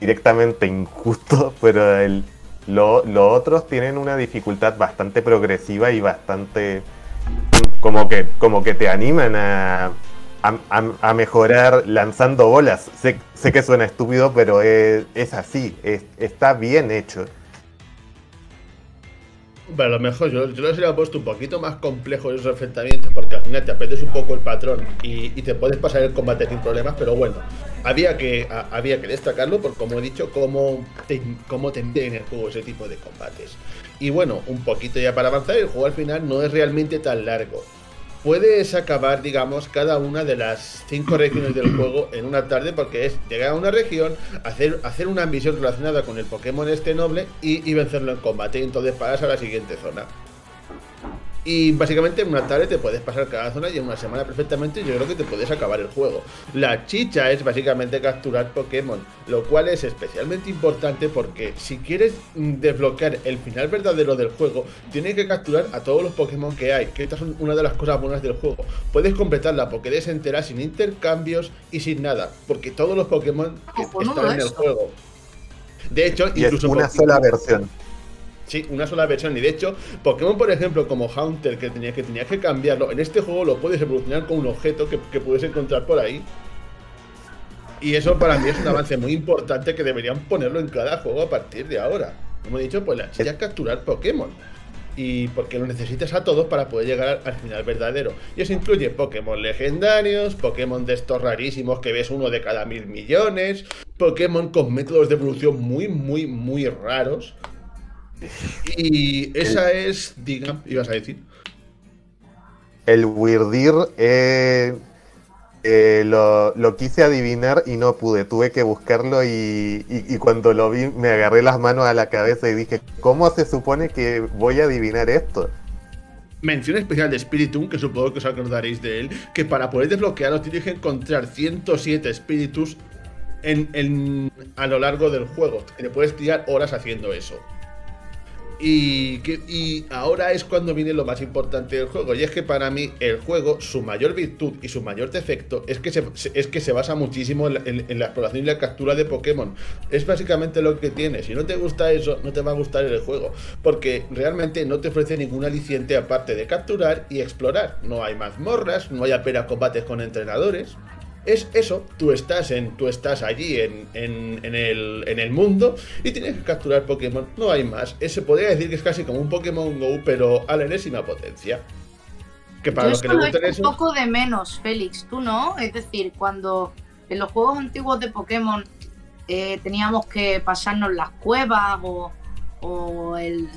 [SPEAKER 5] directamente injusto, pero el, los otros tienen una dificultad bastante progresiva y bastante como que, como que te animan a, a, mejorar lanzando bolas. Sé, sé, que suena estúpido, pero es, es así, está bien hecho.
[SPEAKER 3] Bueno, a lo mejor yo, yo les hubiera puesto un poquito más complejo esos enfrentamientos porque al final te apretes un poco el patrón y, y, te puedes pasar el combate sin problemas, pero bueno, había que, había que destacarlo por, como he dicho, cómo te, cómo te en el juego ese tipo de combates. Y bueno, un poquito ya para avanzar, el juego al final no es realmente tan largo. Puedes acabar, digamos, cada una de las cinco regiones del juego en una tarde porque es llegar a una región, hacer, hacer una misión relacionada con el Pokémon este noble y, y vencerlo en combate. Y entonces pasas a la siguiente zona. Y básicamente en una tarde te puedes pasar cada zona y en una semana perfectamente yo creo que te puedes acabar el juego. La chicha es básicamente capturar Pokémon, lo cual es especialmente importante porque si quieres desbloquear el final verdadero del juego, tienes que capturar a todos los Pokémon que hay, que esta es una de las cosas buenas del juego. Puedes completar la Pokédex entera sin intercambios y sin nada, porque todos los Pokémon están en el juego. De hecho,
[SPEAKER 5] incluso... Es una sola versión.
[SPEAKER 3] Sí, una sola versión. Y de hecho, Pokémon, por ejemplo, como Haunter, que tenía que, tenía que cambiarlo, en este juego lo puedes evolucionar con un objeto que, puedes encontrar por ahí. Y eso para mí es un avance muy importante que deberían ponerlo en cada juego a partir de ahora. Como he dicho, pues la chica capturar Pokémon. Y porque lo necesitas a todos para poder llegar al final verdadero. Y eso incluye Pokémon legendarios, Pokémon de estos rarísimos que ves uno de cada mil millones, Pokémon con métodos de evolución muy, muy, muy raros. Y esa es, diga, ibas a decir.
[SPEAKER 5] El Weirdir eh, eh, lo, quise adivinar y no pude. Tuve que buscarlo y, cuando lo vi me agarré las manos a la cabeza y dije, ¿cómo se supone que voy a adivinar esto?
[SPEAKER 3] Mención especial de Spiritum, que supongo que os acordaréis de él, que para poder desbloquearlo tienes que encontrar 107 Spiritus en, a lo largo del juego. Te puedes tirar horas haciendo eso. Y, ahora es cuando viene lo más importante del juego. Y es que para mí el juego, su mayor virtud y su mayor defecto es que se, es que se basa muchísimo en la, exploración y la captura de Pokémon. Es básicamente lo que tiene. Si no te gusta eso, no te va a gustar el juego. Porque realmente no te ofrece ningún aliciente aparte de capturar y explorar. No hay mazmorras, no hay apenas combates con entrenadores es eso, tú estás, en, tú estás allí en, el, mundo y tienes que capturar Pokémon, no hay más. Ese podría decir que es casi como un Pokémon Go, pero a la enésima potencia.
[SPEAKER 4] Que para Yo los que un poco de menos, Félix, tú no. Es decir, cuando en los juegos antiguos de Pokémon eh, teníamos que pasarnos las cuevas o, o el,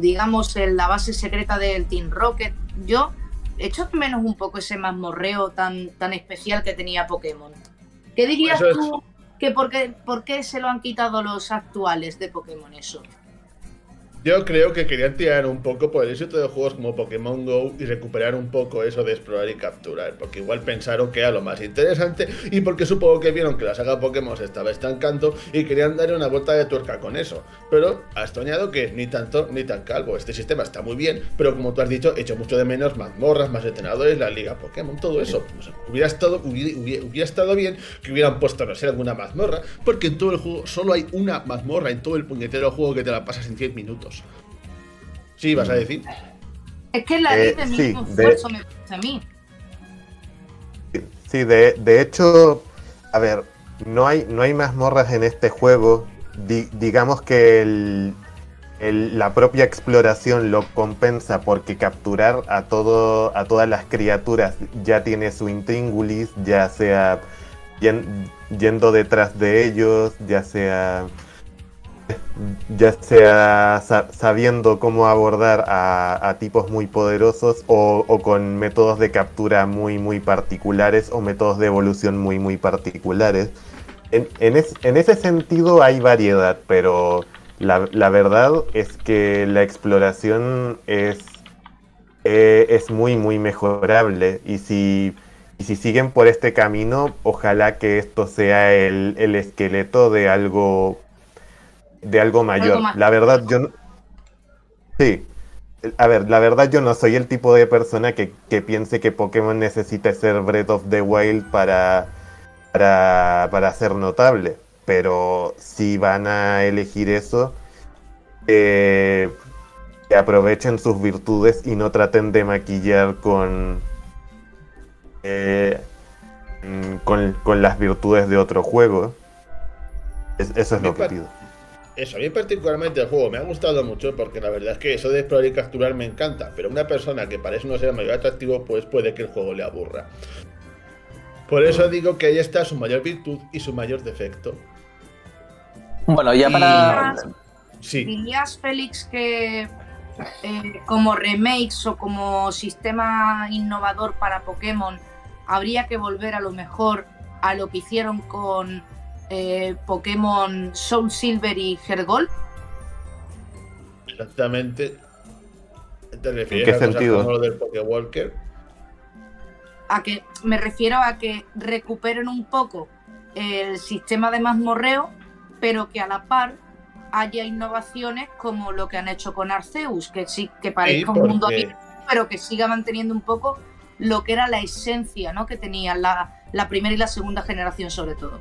[SPEAKER 4] digamos, en la base secreta del Team Rocket, yo echo menos un poco ese mazmorreo tan, tan especial que tenía Pokémon. ¿Qué dirías tú que por qué, por qué se lo han quitado los actuales de Pokémon eso?
[SPEAKER 3] Yo creo que querían tirar un poco por el éxito de juegos como Pokémon Go y recuperar un poco eso de explorar y capturar, porque igual pensaron que era lo más interesante y porque supongo que vieron que la saga Pokémon se estaba estancando y querían darle una vuelta de tuerca con eso. Pero ha estoñado que ni tanto ni tan calvo. Este sistema está muy bien, pero como tú has dicho, he hecho mucho de menos mazmorras, más entrenadores, la liga Pokémon, todo eso. hubiera, estado, hubiera, estado bien que hubieran puesto, no sé, alguna mazmorra, porque en todo el juego solo hay una mazmorra en todo el puñetero juego que te la pasas en 10 minutos. Sí, vas a mm. decir.
[SPEAKER 4] Es que la ley eh, de mismo esfuerzo me parece a mí.
[SPEAKER 5] Sí, de, de, hecho, a ver, no hay, no hay mazmorras en este juego. digamos que el, la propia exploración lo compensa porque capturar a todo a todas las criaturas ya tiene su intríngulis, ya sea yendo detrás de ellos, ya sea ya sea sabiendo cómo abordar a, tipos muy poderosos o, con métodos de captura muy muy particulares o métodos de evolución muy muy particulares. En, ese sentido hay variedad, pero la, verdad es que la exploración es, eh, es muy muy mejorable y si, si siguen por este camino, ojalá que esto sea el, el esqueleto de algo de algo mayor. La verdad, yo no... Sí. A ver, la verdad yo no soy el tipo de persona que, piense que Pokémon necesita ser Breath of the Wild para, para, ser notable. Pero si van a elegir eso, eh, que aprovechen sus virtudes y no traten de maquillar con, eh, mm, con, las virtudes de otro juego. eso es lo que pido.
[SPEAKER 3] Eso, a mí particularmente el juego me ha gustado mucho porque la verdad es que eso de explorar y capturar me encanta, pero una persona que parece no ser mayor atractivo, pues puede que el juego le aburra. Por eso digo que ahí está su mayor virtud y su mayor defecto.
[SPEAKER 1] Bueno, ya para...
[SPEAKER 4] Sí. ¿Dirías, Félix, que eh, como remakes o como sistema innovador para Pokémon habría que volver a lo mejor a lo que hicieron con eh, Pokémon Soul Silver y Hergol.
[SPEAKER 3] Exactamente. ¿Te refieres
[SPEAKER 5] ¿En qué
[SPEAKER 3] a
[SPEAKER 5] sentido?
[SPEAKER 3] como lo del Pokewalker?
[SPEAKER 4] A que me refiero a que recuperen un poco el sistema de mazmorreo, pero que a la par haya innovaciones como lo que han hecho con Arceus, que sí que parezca un mundo abierto, pero que siga manteniendo un poco lo que era la esencia ¿no? que tenía la, la primera y la segunda generación sobre todo.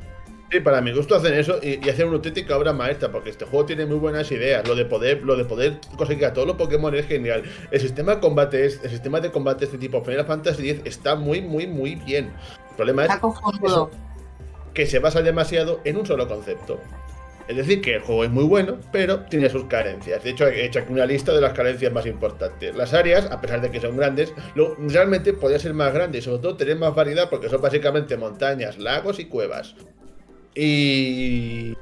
[SPEAKER 3] Sí, para mi gusto hacen eso y, y hacen una auténtica obra maestra, porque este juego tiene muy buenas ideas. Lo de poder, lo de poder conseguir a todos los Pokémon es genial. El sistema de combate es, el sistema de combate de este tipo Final Fantasy X está muy, muy, muy bien. El problema es
[SPEAKER 4] Está cojonudo.
[SPEAKER 3] eso, que se basa demasiado en un solo concepto. Es decir, que el juego es muy bueno, pero tiene sus carencias. De hecho, he hecho aquí una lista de las carencias más importantes. Las áreas, a pesar de que son grandes, lo- realmente podrían ser más grandes y sobre todo tener más variedad porque son básicamente montañas, lagos y cuevas. Y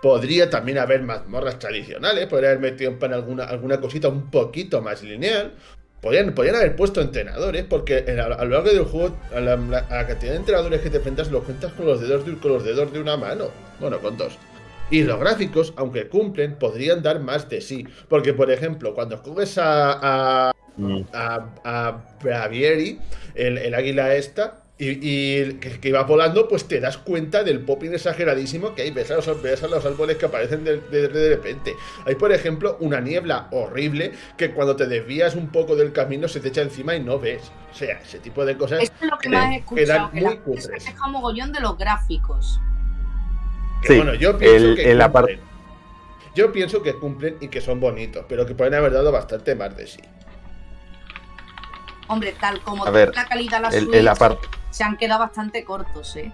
[SPEAKER 3] podría también haber mazmorras tradicionales, podría haber metido en plan alguna, alguna cosita un poquito más lineal. Podrían, podrían haber puesto entrenadores, porque en- a, a lo largo del juego, a la, a la cantidad de entrenadores que te enfrentas, los cuentas con los dedos de, con los dedos de una mano. Bueno, con dos. Y los gráficos, aunque cumplen, podrían dar más de sí. Porque, por ejemplo, cuando coges a, a, a, a Bravieri, el, el águila esta, y, y que, que iba volando, pues te das cuenta del popping exageradísimo que hay. Ves a los, ves a los árboles que aparecen de, de- de repente. Hay, por ejemplo, una niebla horrible que cuando te desvías un poco del camino se te echa encima y no ves. O sea, ese tipo de cosas.
[SPEAKER 4] Esto es lo que más he escuchado,
[SPEAKER 3] quedan
[SPEAKER 4] que
[SPEAKER 3] muy
[SPEAKER 4] se queja mogollón de los gráficos.
[SPEAKER 3] que,
[SPEAKER 5] Sí,
[SPEAKER 3] bueno, yo pienso
[SPEAKER 5] el-
[SPEAKER 3] que
[SPEAKER 5] el apar-
[SPEAKER 3] cumplen. Yo pienso que cumplen y que son bonitos, pero que pueden haber dado bastante más de sí.
[SPEAKER 4] Hombre, tal como
[SPEAKER 5] A ver,
[SPEAKER 4] la calidad la
[SPEAKER 5] El,
[SPEAKER 4] Switch,
[SPEAKER 5] el apart-
[SPEAKER 4] se han quedado bastante cortos, ¿eh?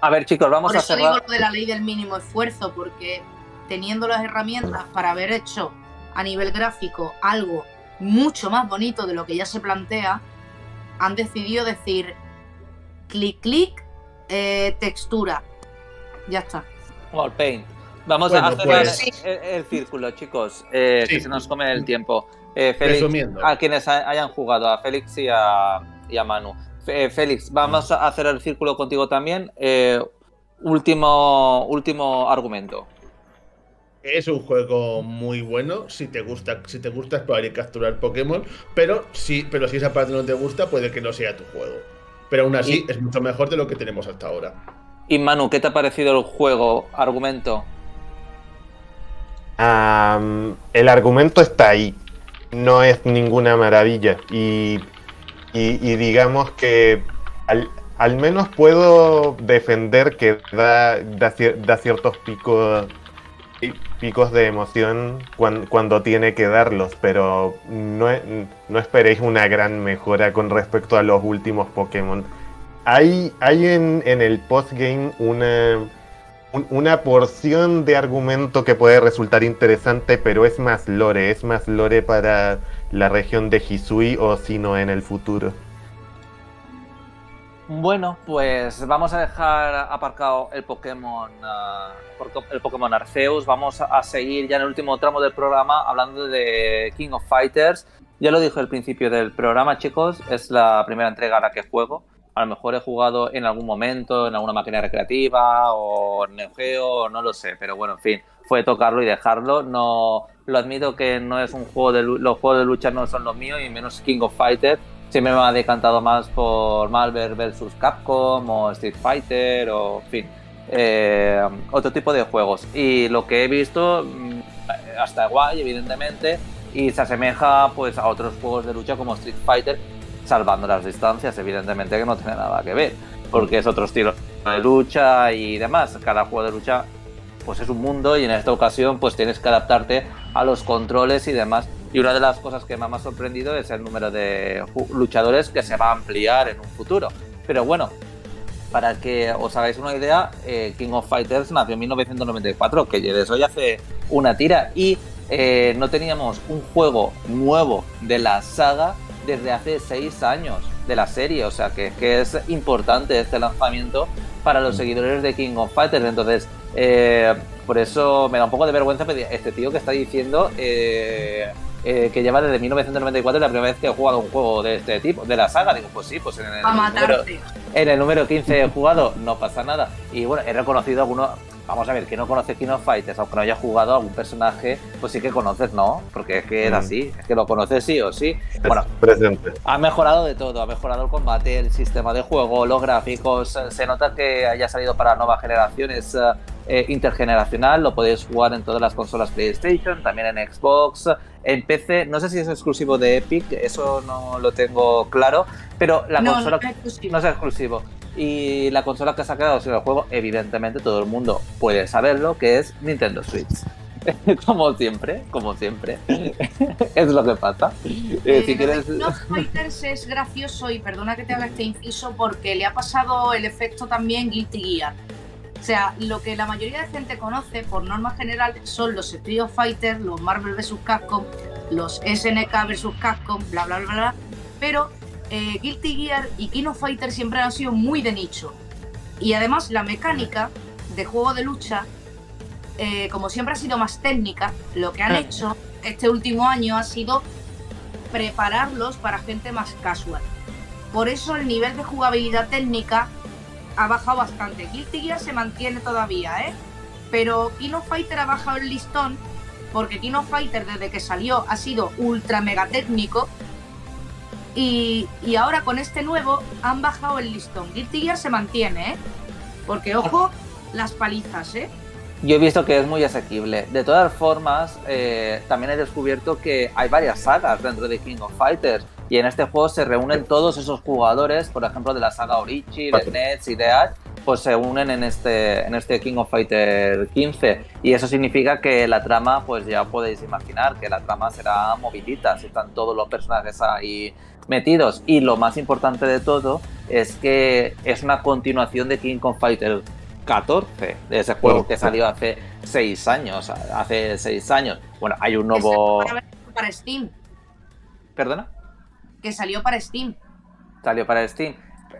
[SPEAKER 1] A ver, chicos, vamos
[SPEAKER 4] Por
[SPEAKER 1] a
[SPEAKER 4] eso digo
[SPEAKER 1] cerrar.
[SPEAKER 4] lo de la ley del mínimo esfuerzo, porque teniendo las herramientas para haber hecho a nivel gráfico algo mucho más bonito de lo que ya se plantea, han decidido decir clic, clic, eh, textura. Ya está.
[SPEAKER 1] Wall Paint. Vamos
[SPEAKER 3] Bueno,
[SPEAKER 1] a cerrar
[SPEAKER 3] pues-
[SPEAKER 1] el, el círculo, chicos, eh, que se nos come el tiempo. Eh, Félix,
[SPEAKER 3] Resumiendo.
[SPEAKER 1] a quienes ha- hayan jugado, a Félix y a, y a Manu. Eh, Félix, vamos a hacer el círculo contigo también. Eh, último, último argumento.
[SPEAKER 3] Es un juego muy bueno si te gusta, si te gusta explorar y capturar Pokémon, pero si, pero si esa parte no te gusta, puede que no sea tu juego. Pero aún así
[SPEAKER 1] Y-
[SPEAKER 3] es mucho mejor de lo que tenemos hasta ahora.
[SPEAKER 1] Y Manu, ¿qué te ha parecido el juego? Argumento.
[SPEAKER 5] El argumento está ahí. No es ninguna maravilla. Y, digamos que al, al menos puedo defender que da, da, da ciertos picos, pi- picos de emoción cuan- cuando, tiene que darlos. Pero no, no esperéis una gran mejora con respecto a los últimos Pokémon. Hay, hay en, en el postgame una un- una porción de argumento que puede resultar interesante, pero es más lore, es más lore para la región de Hisui o si no en el futuro.
[SPEAKER 1] Bueno, pues vamos a dejar aparcado el Pokémon, porco- el Pokémon Arceus. Vamos a seguir ya en el último tramo del programa hablando de King of Fighters. Ya lo dije al principio del programa, chicos, es la primera entrega a la que juego. A lo mejor he jugado en algún momento, en alguna máquina recreativa o en Geo, no lo sé, pero bueno, en fin, fue tocarlo y dejarlo. No lo admito que no es un juego de los juegos de lucha no son los míos y menos King of Fighters siempre me ha decantado más por Marvel vs Capcom o Street Fighter o en fin eh, otro tipo de juegos y lo que he visto mm, hasta guay evidentemente y se asemeja pues a otros juegos de lucha como Street Fighter salvando las distancias evidentemente que no tiene nada que ver porque es otro estilo de lucha y demás cada juego de lucha pues es un mundo y en esta ocasión pues tienes que adaptarte a los controles y demás. Y una de las cosas que más me ha sorprendido es el número de luchadores que se va a ampliar en un futuro. Pero bueno, para que os hagáis una idea, eh, King of Fighters nació en 1994, que de eso ya hace una tira. Y eh, no teníamos un juego nuevo de la saga desde hace seis años de la serie. O sea que, que es importante este lanzamiento para los seguidores de King of Fighters. Entonces, eh, por eso me da un poco de vergüenza pedir- este tío que está diciendo eh, eh, que lleva desde 1994 la primera vez que he jugado un juego de este tipo, de la saga. Digo, pues sí, pues en el, número,
[SPEAKER 4] matarte.
[SPEAKER 1] en el número 15 he jugado, no pasa nada. Y bueno, he reconocido algunos, vamos a ver, que no conoce King of Fighters, aunque no haya jugado algún personaje, pues sí que conoces, ¿no? Porque es que era mm. así, es que lo conoces sí o sí. Bueno,
[SPEAKER 3] presente.
[SPEAKER 1] Ha mejorado de todo, ha mejorado el combate, el sistema de juego, los gráficos, se nota que haya salido para nuevas generaciones. Eh, intergeneracional, lo podéis jugar en todas las consolas PlayStation, también en Xbox, en PC, no sé si es exclusivo de Epic, eso no lo tengo claro, pero la consola no es, exclusivo. Y la consola que ha sacado el juego, evidentemente todo el mundo puede saberlo, que es Nintendo Switch. como siempre, como siempre. es lo que pasa.
[SPEAKER 4] Eh, eh, si quieres... Fighters es gracioso y perdona que te haga este inciso porque le ha pasado el efecto también Guilty Gear. O sea, lo que la mayoría de gente conoce por norma general son los Street Fighter, los Marvel vs. Capcom, los SNK vs. Capcom, bla bla bla bla. Pero eh, Guilty Gear y Kino Fighter siempre han sido muy de nicho. Y además la mecánica de juego de lucha, eh, como siempre ha sido más técnica, lo que han ah. hecho este último año ha sido prepararlos para gente más casual. Por eso el nivel de jugabilidad técnica ha bajado bastante. Guilty Gear se mantiene todavía, ¿eh? Pero Kino Fighter ha bajado el listón porque Kino Fighter desde que salió ha sido ultra mega técnico y, ahora con este nuevo han bajado el listón. Guilty Gear se mantiene, ¿eh? Porque ojo, las palizas, ¿eh?
[SPEAKER 1] Yo he visto que es muy asequible. De todas formas, eh, también he descubierto que hay varias sagas dentro de King of Fighters. Y en este juego se reúnen todos esos jugadores, por ejemplo, de la saga Orichi, de Nets y de Ash, pues se unen en este, en este King of Fighter 15. Y eso significa que la trama, pues ya podéis imaginar que la trama será movilita, si están todos los personajes ahí metidos. Y lo más importante de todo es que es una continuación de King of Fighter 14, de ese juego que salió hace 6 años. Hace 6 años. Bueno, hay un nuevo.
[SPEAKER 4] Para Steam.
[SPEAKER 1] ¿Perdona?
[SPEAKER 4] que salió para Steam.
[SPEAKER 1] Salió para Steam.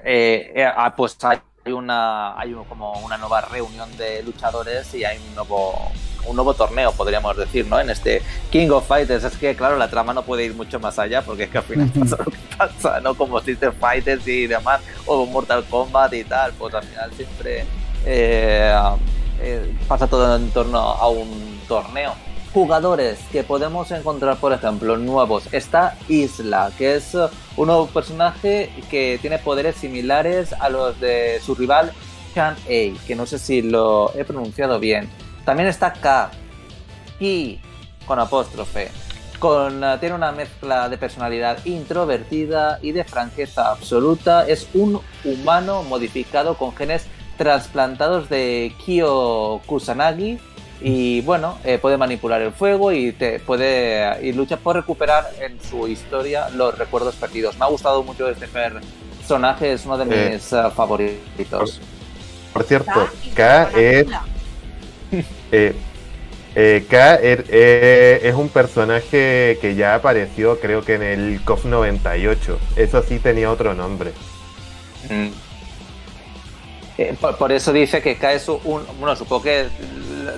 [SPEAKER 1] Eh, eh, ah, pues hay una hay como una nueva reunión de luchadores y hay un nuevo un nuevo torneo podríamos decir no en este King of Fighters es que claro la trama no puede ir mucho más allá porque es que al final pasa lo que pasa no como Street Fighters y demás o Mortal Kombat y tal pues al final siempre eh, pasa todo en torno a un torneo jugadores que podemos encontrar, por ejemplo, nuevos. Está Isla, que es un nuevo personaje que tiene poderes similares a los de su rival Chan A, que no sé si lo he pronunciado bien. También está K, Ki, con apóstrofe. Con, uh, tiene una mezcla de personalidad introvertida y de franqueza absoluta. Es un humano modificado con genes trasplantados de Kyo Kusanagi y bueno, eh, puede manipular el fuego y te puede y lucha por recuperar en su historia los recuerdos perdidos. Me ha gustado mucho este personaje, es uno de eh, mis eh, favoritos.
[SPEAKER 3] Por, cierto, K es K es un personaje que ya apareció creo que en el KOF 98. Eso sí tenía otro nombre. Mm.
[SPEAKER 1] por, eso dice que K es un. Bueno, supongo que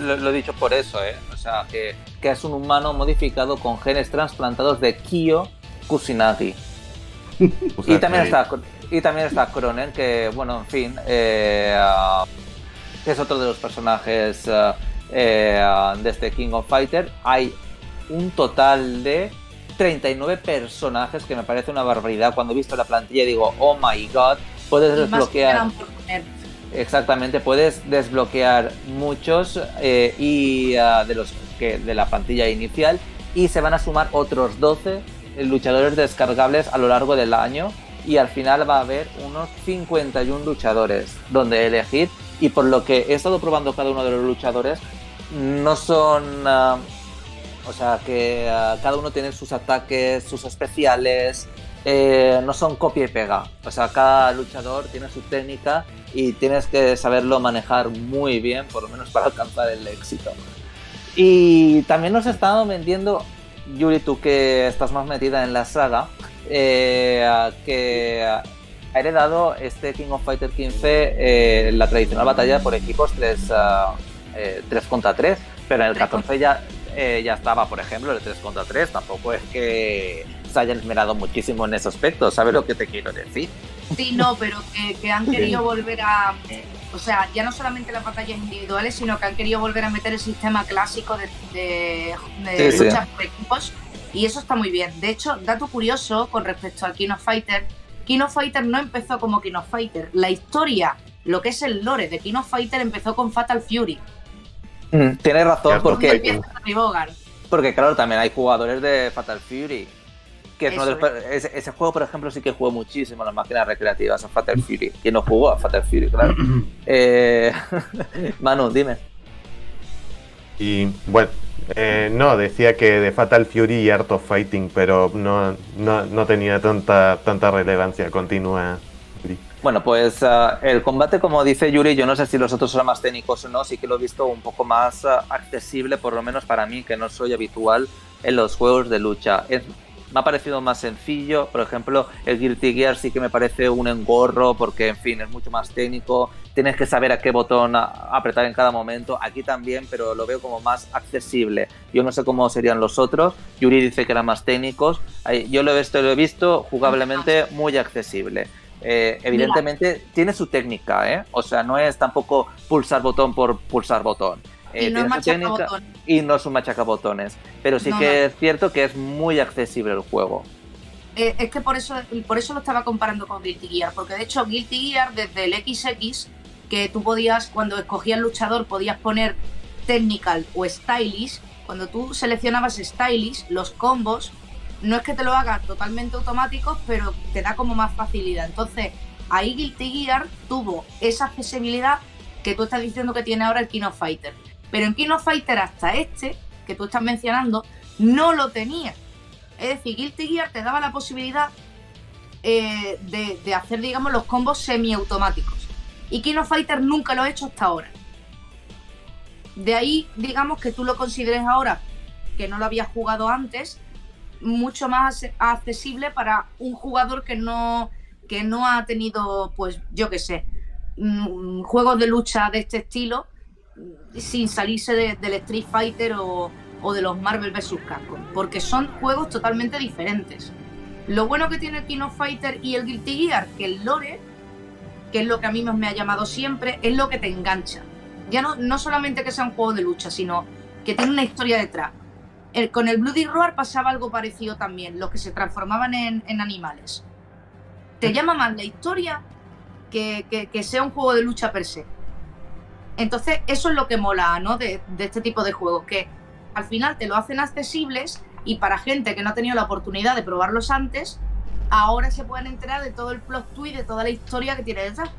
[SPEAKER 1] lo, he dicho por eso, ¿eh? O sea, que, es un humano modificado con genes trasplantados de Kyo Kusinagi. y también está y también está Cronen, que, bueno, en fin, eh, es otro de los personajes eh, eh, de este King of Fighter. Hay un total de 39 personajes, que me parece una barbaridad. Cuando he visto la plantilla digo, oh my god, puedes desbloquear. Exactamente, puedes desbloquear muchos eh, y ah, de los que de la plantilla inicial y se van a sumar otros 12 luchadores descargables a lo largo del año y al final va a haber unos 51 luchadores donde elegir y por lo que he estado probando cada uno de los luchadores no son ah, o sea que ah, cada uno tiene sus ataques, sus especiales, eh, no son copia y pega. O sea, cada luchador tiene su técnica y tienes que saberlo manejar muy bien, por lo menos para alcanzar el éxito. Y también nos estado vendiendo, Yuri, tú que estás más metida en la saga, eh, que ha heredado este King of Fighter 15 eh, la tradicional batalla por equipos 3, 3 eh, contra 3, pero en el 14 ya, ya estaba, por ejemplo, el 3 contra 3, tampoco es que se hayan esmerado muchísimo en ese aspecto, ¿sabes lo que te quiero decir?
[SPEAKER 4] Sí, no, pero que, han querido volver a. O sea, ya no solamente las batallas individuales, sino que han querido volver a meter el sistema clásico de, de, lucha por equipos. Y eso está muy bien. De hecho, dato curioso con respecto a King of Fighter: King of Fighter no empezó como King of Fighter. La historia, lo que es el lore de King of Fighter, empezó con Fatal Fury.
[SPEAKER 1] Mm, tienes razón, porque. Porque, claro, también hay jugadores de Fatal Fury ese, juego, por ejemplo, sí que jugó muchísimo en las máquinas recreativas, a Fatal Fury. ¿Quién no jugó a Fatal Fury? Claro. eh, Manu, dime.
[SPEAKER 5] Y bueno, eh, no, decía que de Fatal Fury y Art of Fighting, pero no, no, tenía tanta, tanta relevancia continua.
[SPEAKER 1] Bueno, pues ah, el combate, como dice Yuri, yo no sé si los otros son más técnicos o no, sí que lo he visto un poco más ah, accesible, por lo menos para mí, que no soy habitual en los juegos de lucha. Me ha parecido más sencillo. Por ejemplo, el Guilty Gear sí que me parece un engorro porque, en fin, es mucho más técnico. Tienes que saber a qué botón apretar en cada momento. Aquí también, pero lo veo como más accesible. Yo no sé cómo serían los otros. Yuri dice que eran más técnicos. Yo lo he visto, lo he visto jugablemente muy accesible. Eh, evidentemente tiene su técnica, ¿eh? O sea, no es tampoco pulsar botón por pulsar botón.
[SPEAKER 4] Eh, y no es técnica,
[SPEAKER 1] y no es un machacabotones. Pero sí que es cierto que es muy accesible el juego.
[SPEAKER 4] Eh, es que por eso, por eso lo estaba comparando con Guilty Gear, porque de hecho Guilty Gear desde el XX, que tú podías, cuando escogías luchador, podías poner technical o stylish, cuando tú seleccionabas stylish, los combos, no es que te lo haga totalmente automáticos, pero te da como más facilidad. Entonces, ahí Guilty Gear tuvo esa accesibilidad que tú estás diciendo que tiene ahora el King of Fighter. Pero en King of Fighter hasta este, que tú estás mencionando, no lo tenía. Es decir, Guilty Gear te daba la posibilidad eh, de, hacer, digamos, los combos semiautomáticos. Y King of Fighter nunca lo ha hecho hasta ahora. De ahí, digamos, que tú lo consideres ahora, que no lo habías jugado antes, mucho más accesible para un jugador que no, que no ha tenido, pues, yo qué sé, mm, juegos de lucha de este estilo sin salirse del Street Fighter o, de los Marvel vs. Capcom, porque son juegos totalmente diferentes. Lo bueno que tiene el Kino Fighter y el Guilty Gear, que el lore, que es lo que a mí me ha llamado siempre, es lo que te engancha. Ya no, no solamente que sea un juego de lucha, sino que tiene una historia detrás. Con el Bloody Roar pasaba algo parecido también, los que se transformaban en, animales. Te llama más la historia que, que sea un juego de lucha per se. Entonces, eso es lo que mola, ¿no? De, este tipo de juegos, que al final te lo hacen accesibles y para gente que no ha tenido la oportunidad de probarlos antes, ahora se pueden enterar de todo el plot twist, de toda la historia que tiene detrás.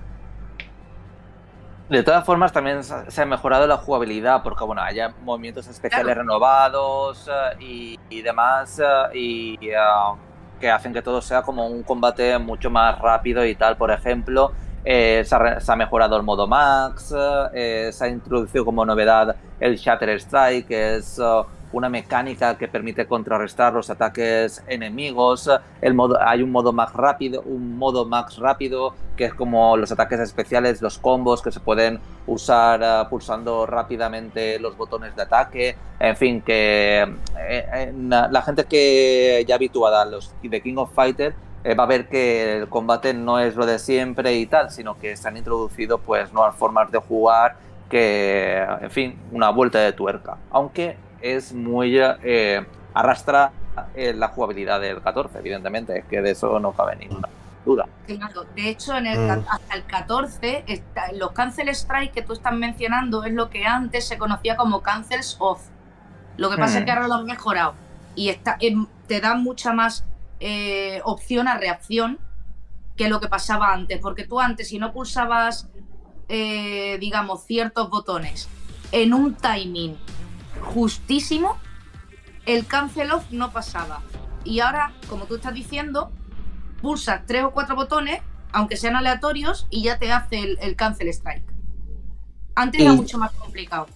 [SPEAKER 1] De todas formas, también se ha mejorado la jugabilidad, porque bueno, haya movimientos especiales renovados eh, y, demás, eh, y eh, que hacen que todo sea como un combate mucho más rápido y tal. Por ejemplo, eh, se, ha, mejorado el modo Max, eh, se ha introducido como novedad el Shatter Strike, que es uh, una mecánica que permite contrarrestar los ataques enemigos. Hay un modo Max rápido, un modo Max rápido, que es como los ataques especiales, los combos que se pueden usar uh, pulsando rápidamente los botones de ataque. En fin, que eh, la gente que ya habituada a los de King of Fighters eh, va a ver que el combate no es lo de siempre y tal, sino que se han introducido pues nuevas formas de jugar que, en fin, una vuelta de tuerca. Aunque es muy... Eh, arrastra eh, la jugabilidad del 14, evidentemente, es que de eso no cabe ninguna duda.
[SPEAKER 4] de hecho, en el, mm. hasta el 14, los Cancel Strike que tú estás mencionando es lo que antes se conocía como Cancels Off. Lo que pasa es que mm. ahora lo han mejorado y está, em, te da mucha más eh, opción a reacción que lo que pasaba antes. Porque tú antes, si no pulsabas, eh, digamos, ciertos botones en un timing justísimo, el cancel off no pasaba. Y ahora, como tú estás diciendo, pulsas tres o cuatro botones, aunque sean aleatorios, y ya te hace el, cancel strike. Antes era mucho más complicado.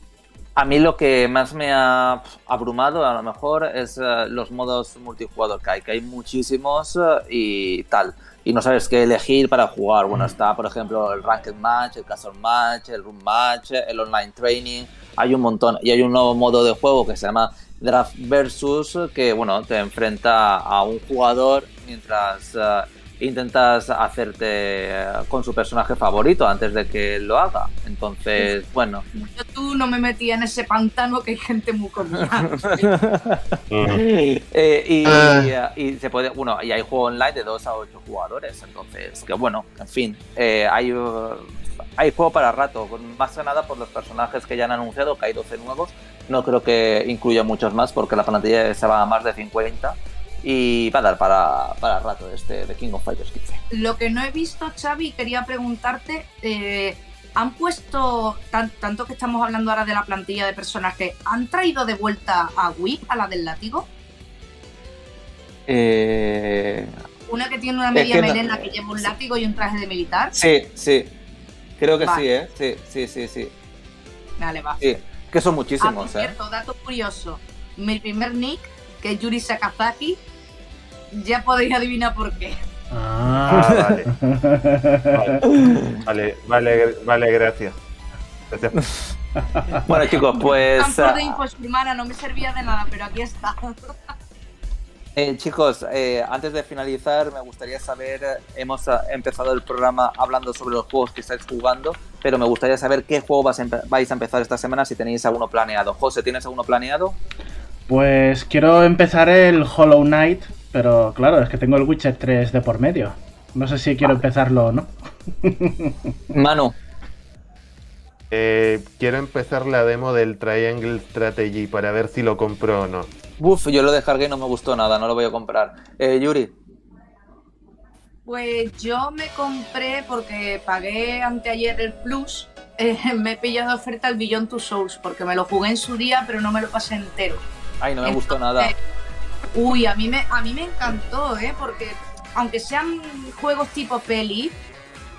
[SPEAKER 1] A mí lo que más me ha abrumado a lo mejor es eh, los modos multijugador que hay, que hay muchísimos eh, y tal. Y no sabes qué elegir para jugar. Bueno, está por ejemplo el Ranked Match, el Castle Match, el Room Match, el Online Training. Hay un montón. Y hay un nuevo modo de juego que se llama Draft Versus, que bueno, te enfrenta a un jugador mientras... Eh, intentas hacerte eh, con su personaje favorito antes de que lo haga. Entonces, bueno.
[SPEAKER 4] Yo tú no me metí en ese pantano que hay gente muy comida.
[SPEAKER 1] Eh, ah. y, se puede, bueno, y hay juego online de 2 a 8 jugadores. Entonces, que bueno, en fin, eh, hay, hay juego para rato. Más que nada por los personajes que ya han anunciado, que hay 12 nuevos. No creo que incluya muchos más porque la plantilla se va a más de 50 y va a dar para, para rato este de King of Fighters 15.
[SPEAKER 4] Lo que no he visto, Xavi, quería preguntarte, eh, ¿han puesto, tanto que estamos hablando ahora de la plantilla de personajes, ¿han traído de vuelta a Wii, a la del látigo?
[SPEAKER 1] Eh...
[SPEAKER 4] Una que tiene una media melena que lleva un látigo y un traje de militar.
[SPEAKER 1] Sí, sí. Creo que sí, ¿eh? Sí, sí, sí, sí.
[SPEAKER 4] Vale, va.
[SPEAKER 1] Sí, que son muchísimos,
[SPEAKER 4] ah, por cierto, dato curioso. Mi primer nick, que es Yuri Sakazaki, ya podéis adivinar por qué.
[SPEAKER 5] Ah, vale. vale. Vale, vale, gracias.
[SPEAKER 1] bueno, chicos, pues.
[SPEAKER 4] Campo de ah, no me servía de nada, pero aquí está.
[SPEAKER 1] Eh, chicos, eh, antes de finalizar, me gustaría saber, hemos ah, empezado el programa hablando sobre los juegos que estáis jugando, pero me gustaría saber qué juego vais a empezar esta semana si tenéis alguno planeado. José, ¿tienes alguno planeado?
[SPEAKER 2] Pues quiero empezar el Hollow Knight, pero claro, es que tengo el Witcher 3 de por medio. No sé si quiero empezarlo o no.
[SPEAKER 1] Mano.
[SPEAKER 5] Eh, quiero empezar la demo del Triangle Strategy para ver si lo compro o no.
[SPEAKER 1] Uf, yo lo descargué y no me gustó nada, no lo voy a comprar. Eh, Yuri.
[SPEAKER 4] Pues yo me compré porque pagué anteayer el Plus. Eh, me he pillado oferta el Beyond Two Souls porque me lo jugué en su día, pero no me lo pasé entero.
[SPEAKER 1] Ay, no me gustó nada.
[SPEAKER 4] Uy, a mí me, a mí me encantó, ¿eh? Porque aunque sean juegos tipo peli,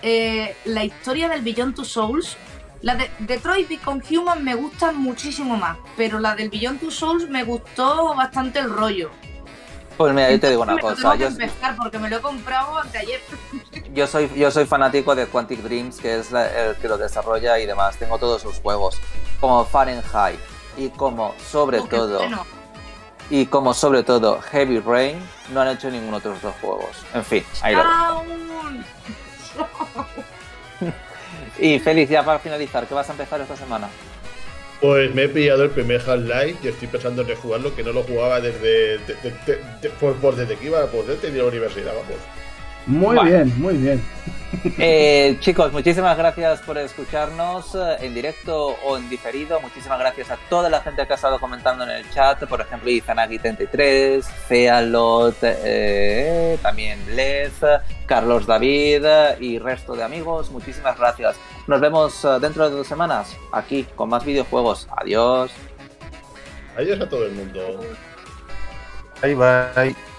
[SPEAKER 4] eh, la historia del Beyond Two Souls, la de Detroit Become Human me gusta muchísimo más, pero la del Beyond Two Souls me gustó bastante el rollo.
[SPEAKER 1] Pues mira, yo te digo una cosa.
[SPEAKER 4] yo empezar porque me lo he comprado anteayer.
[SPEAKER 1] Yo soy, yo soy fanático de Quantic Dreams, que es el que lo desarrolla y demás. Tengo todos sus juegos, como Fahrenheit y como sobre todo y como sobre todo Heavy Rain, no han hecho ninguno de otros dos juegos. En fin, ahí lo Y Félix, ya para finalizar, ¿qué vas a empezar esta semana?
[SPEAKER 3] Pues me he pillado el primer Half-Life y estoy pensando en rejugarlo, que no lo jugaba desde, pues, desde que iba poder tener la universidad, vamos.
[SPEAKER 2] Muy bien, muy bien.
[SPEAKER 1] Eh, chicos, muchísimas gracias por escucharnos eh, en directo o en diferido. Muchísimas gracias a toda la gente que ha estado comentando en el chat. Por ejemplo, Izanagi33, Fealot, eh, también Les, Carlos David y resto de amigos. Muchísimas gracias. Nos vemos dentro de dos semanas aquí con más videojuegos. Adiós.
[SPEAKER 3] Adiós a todo el mundo.
[SPEAKER 5] Bye bye.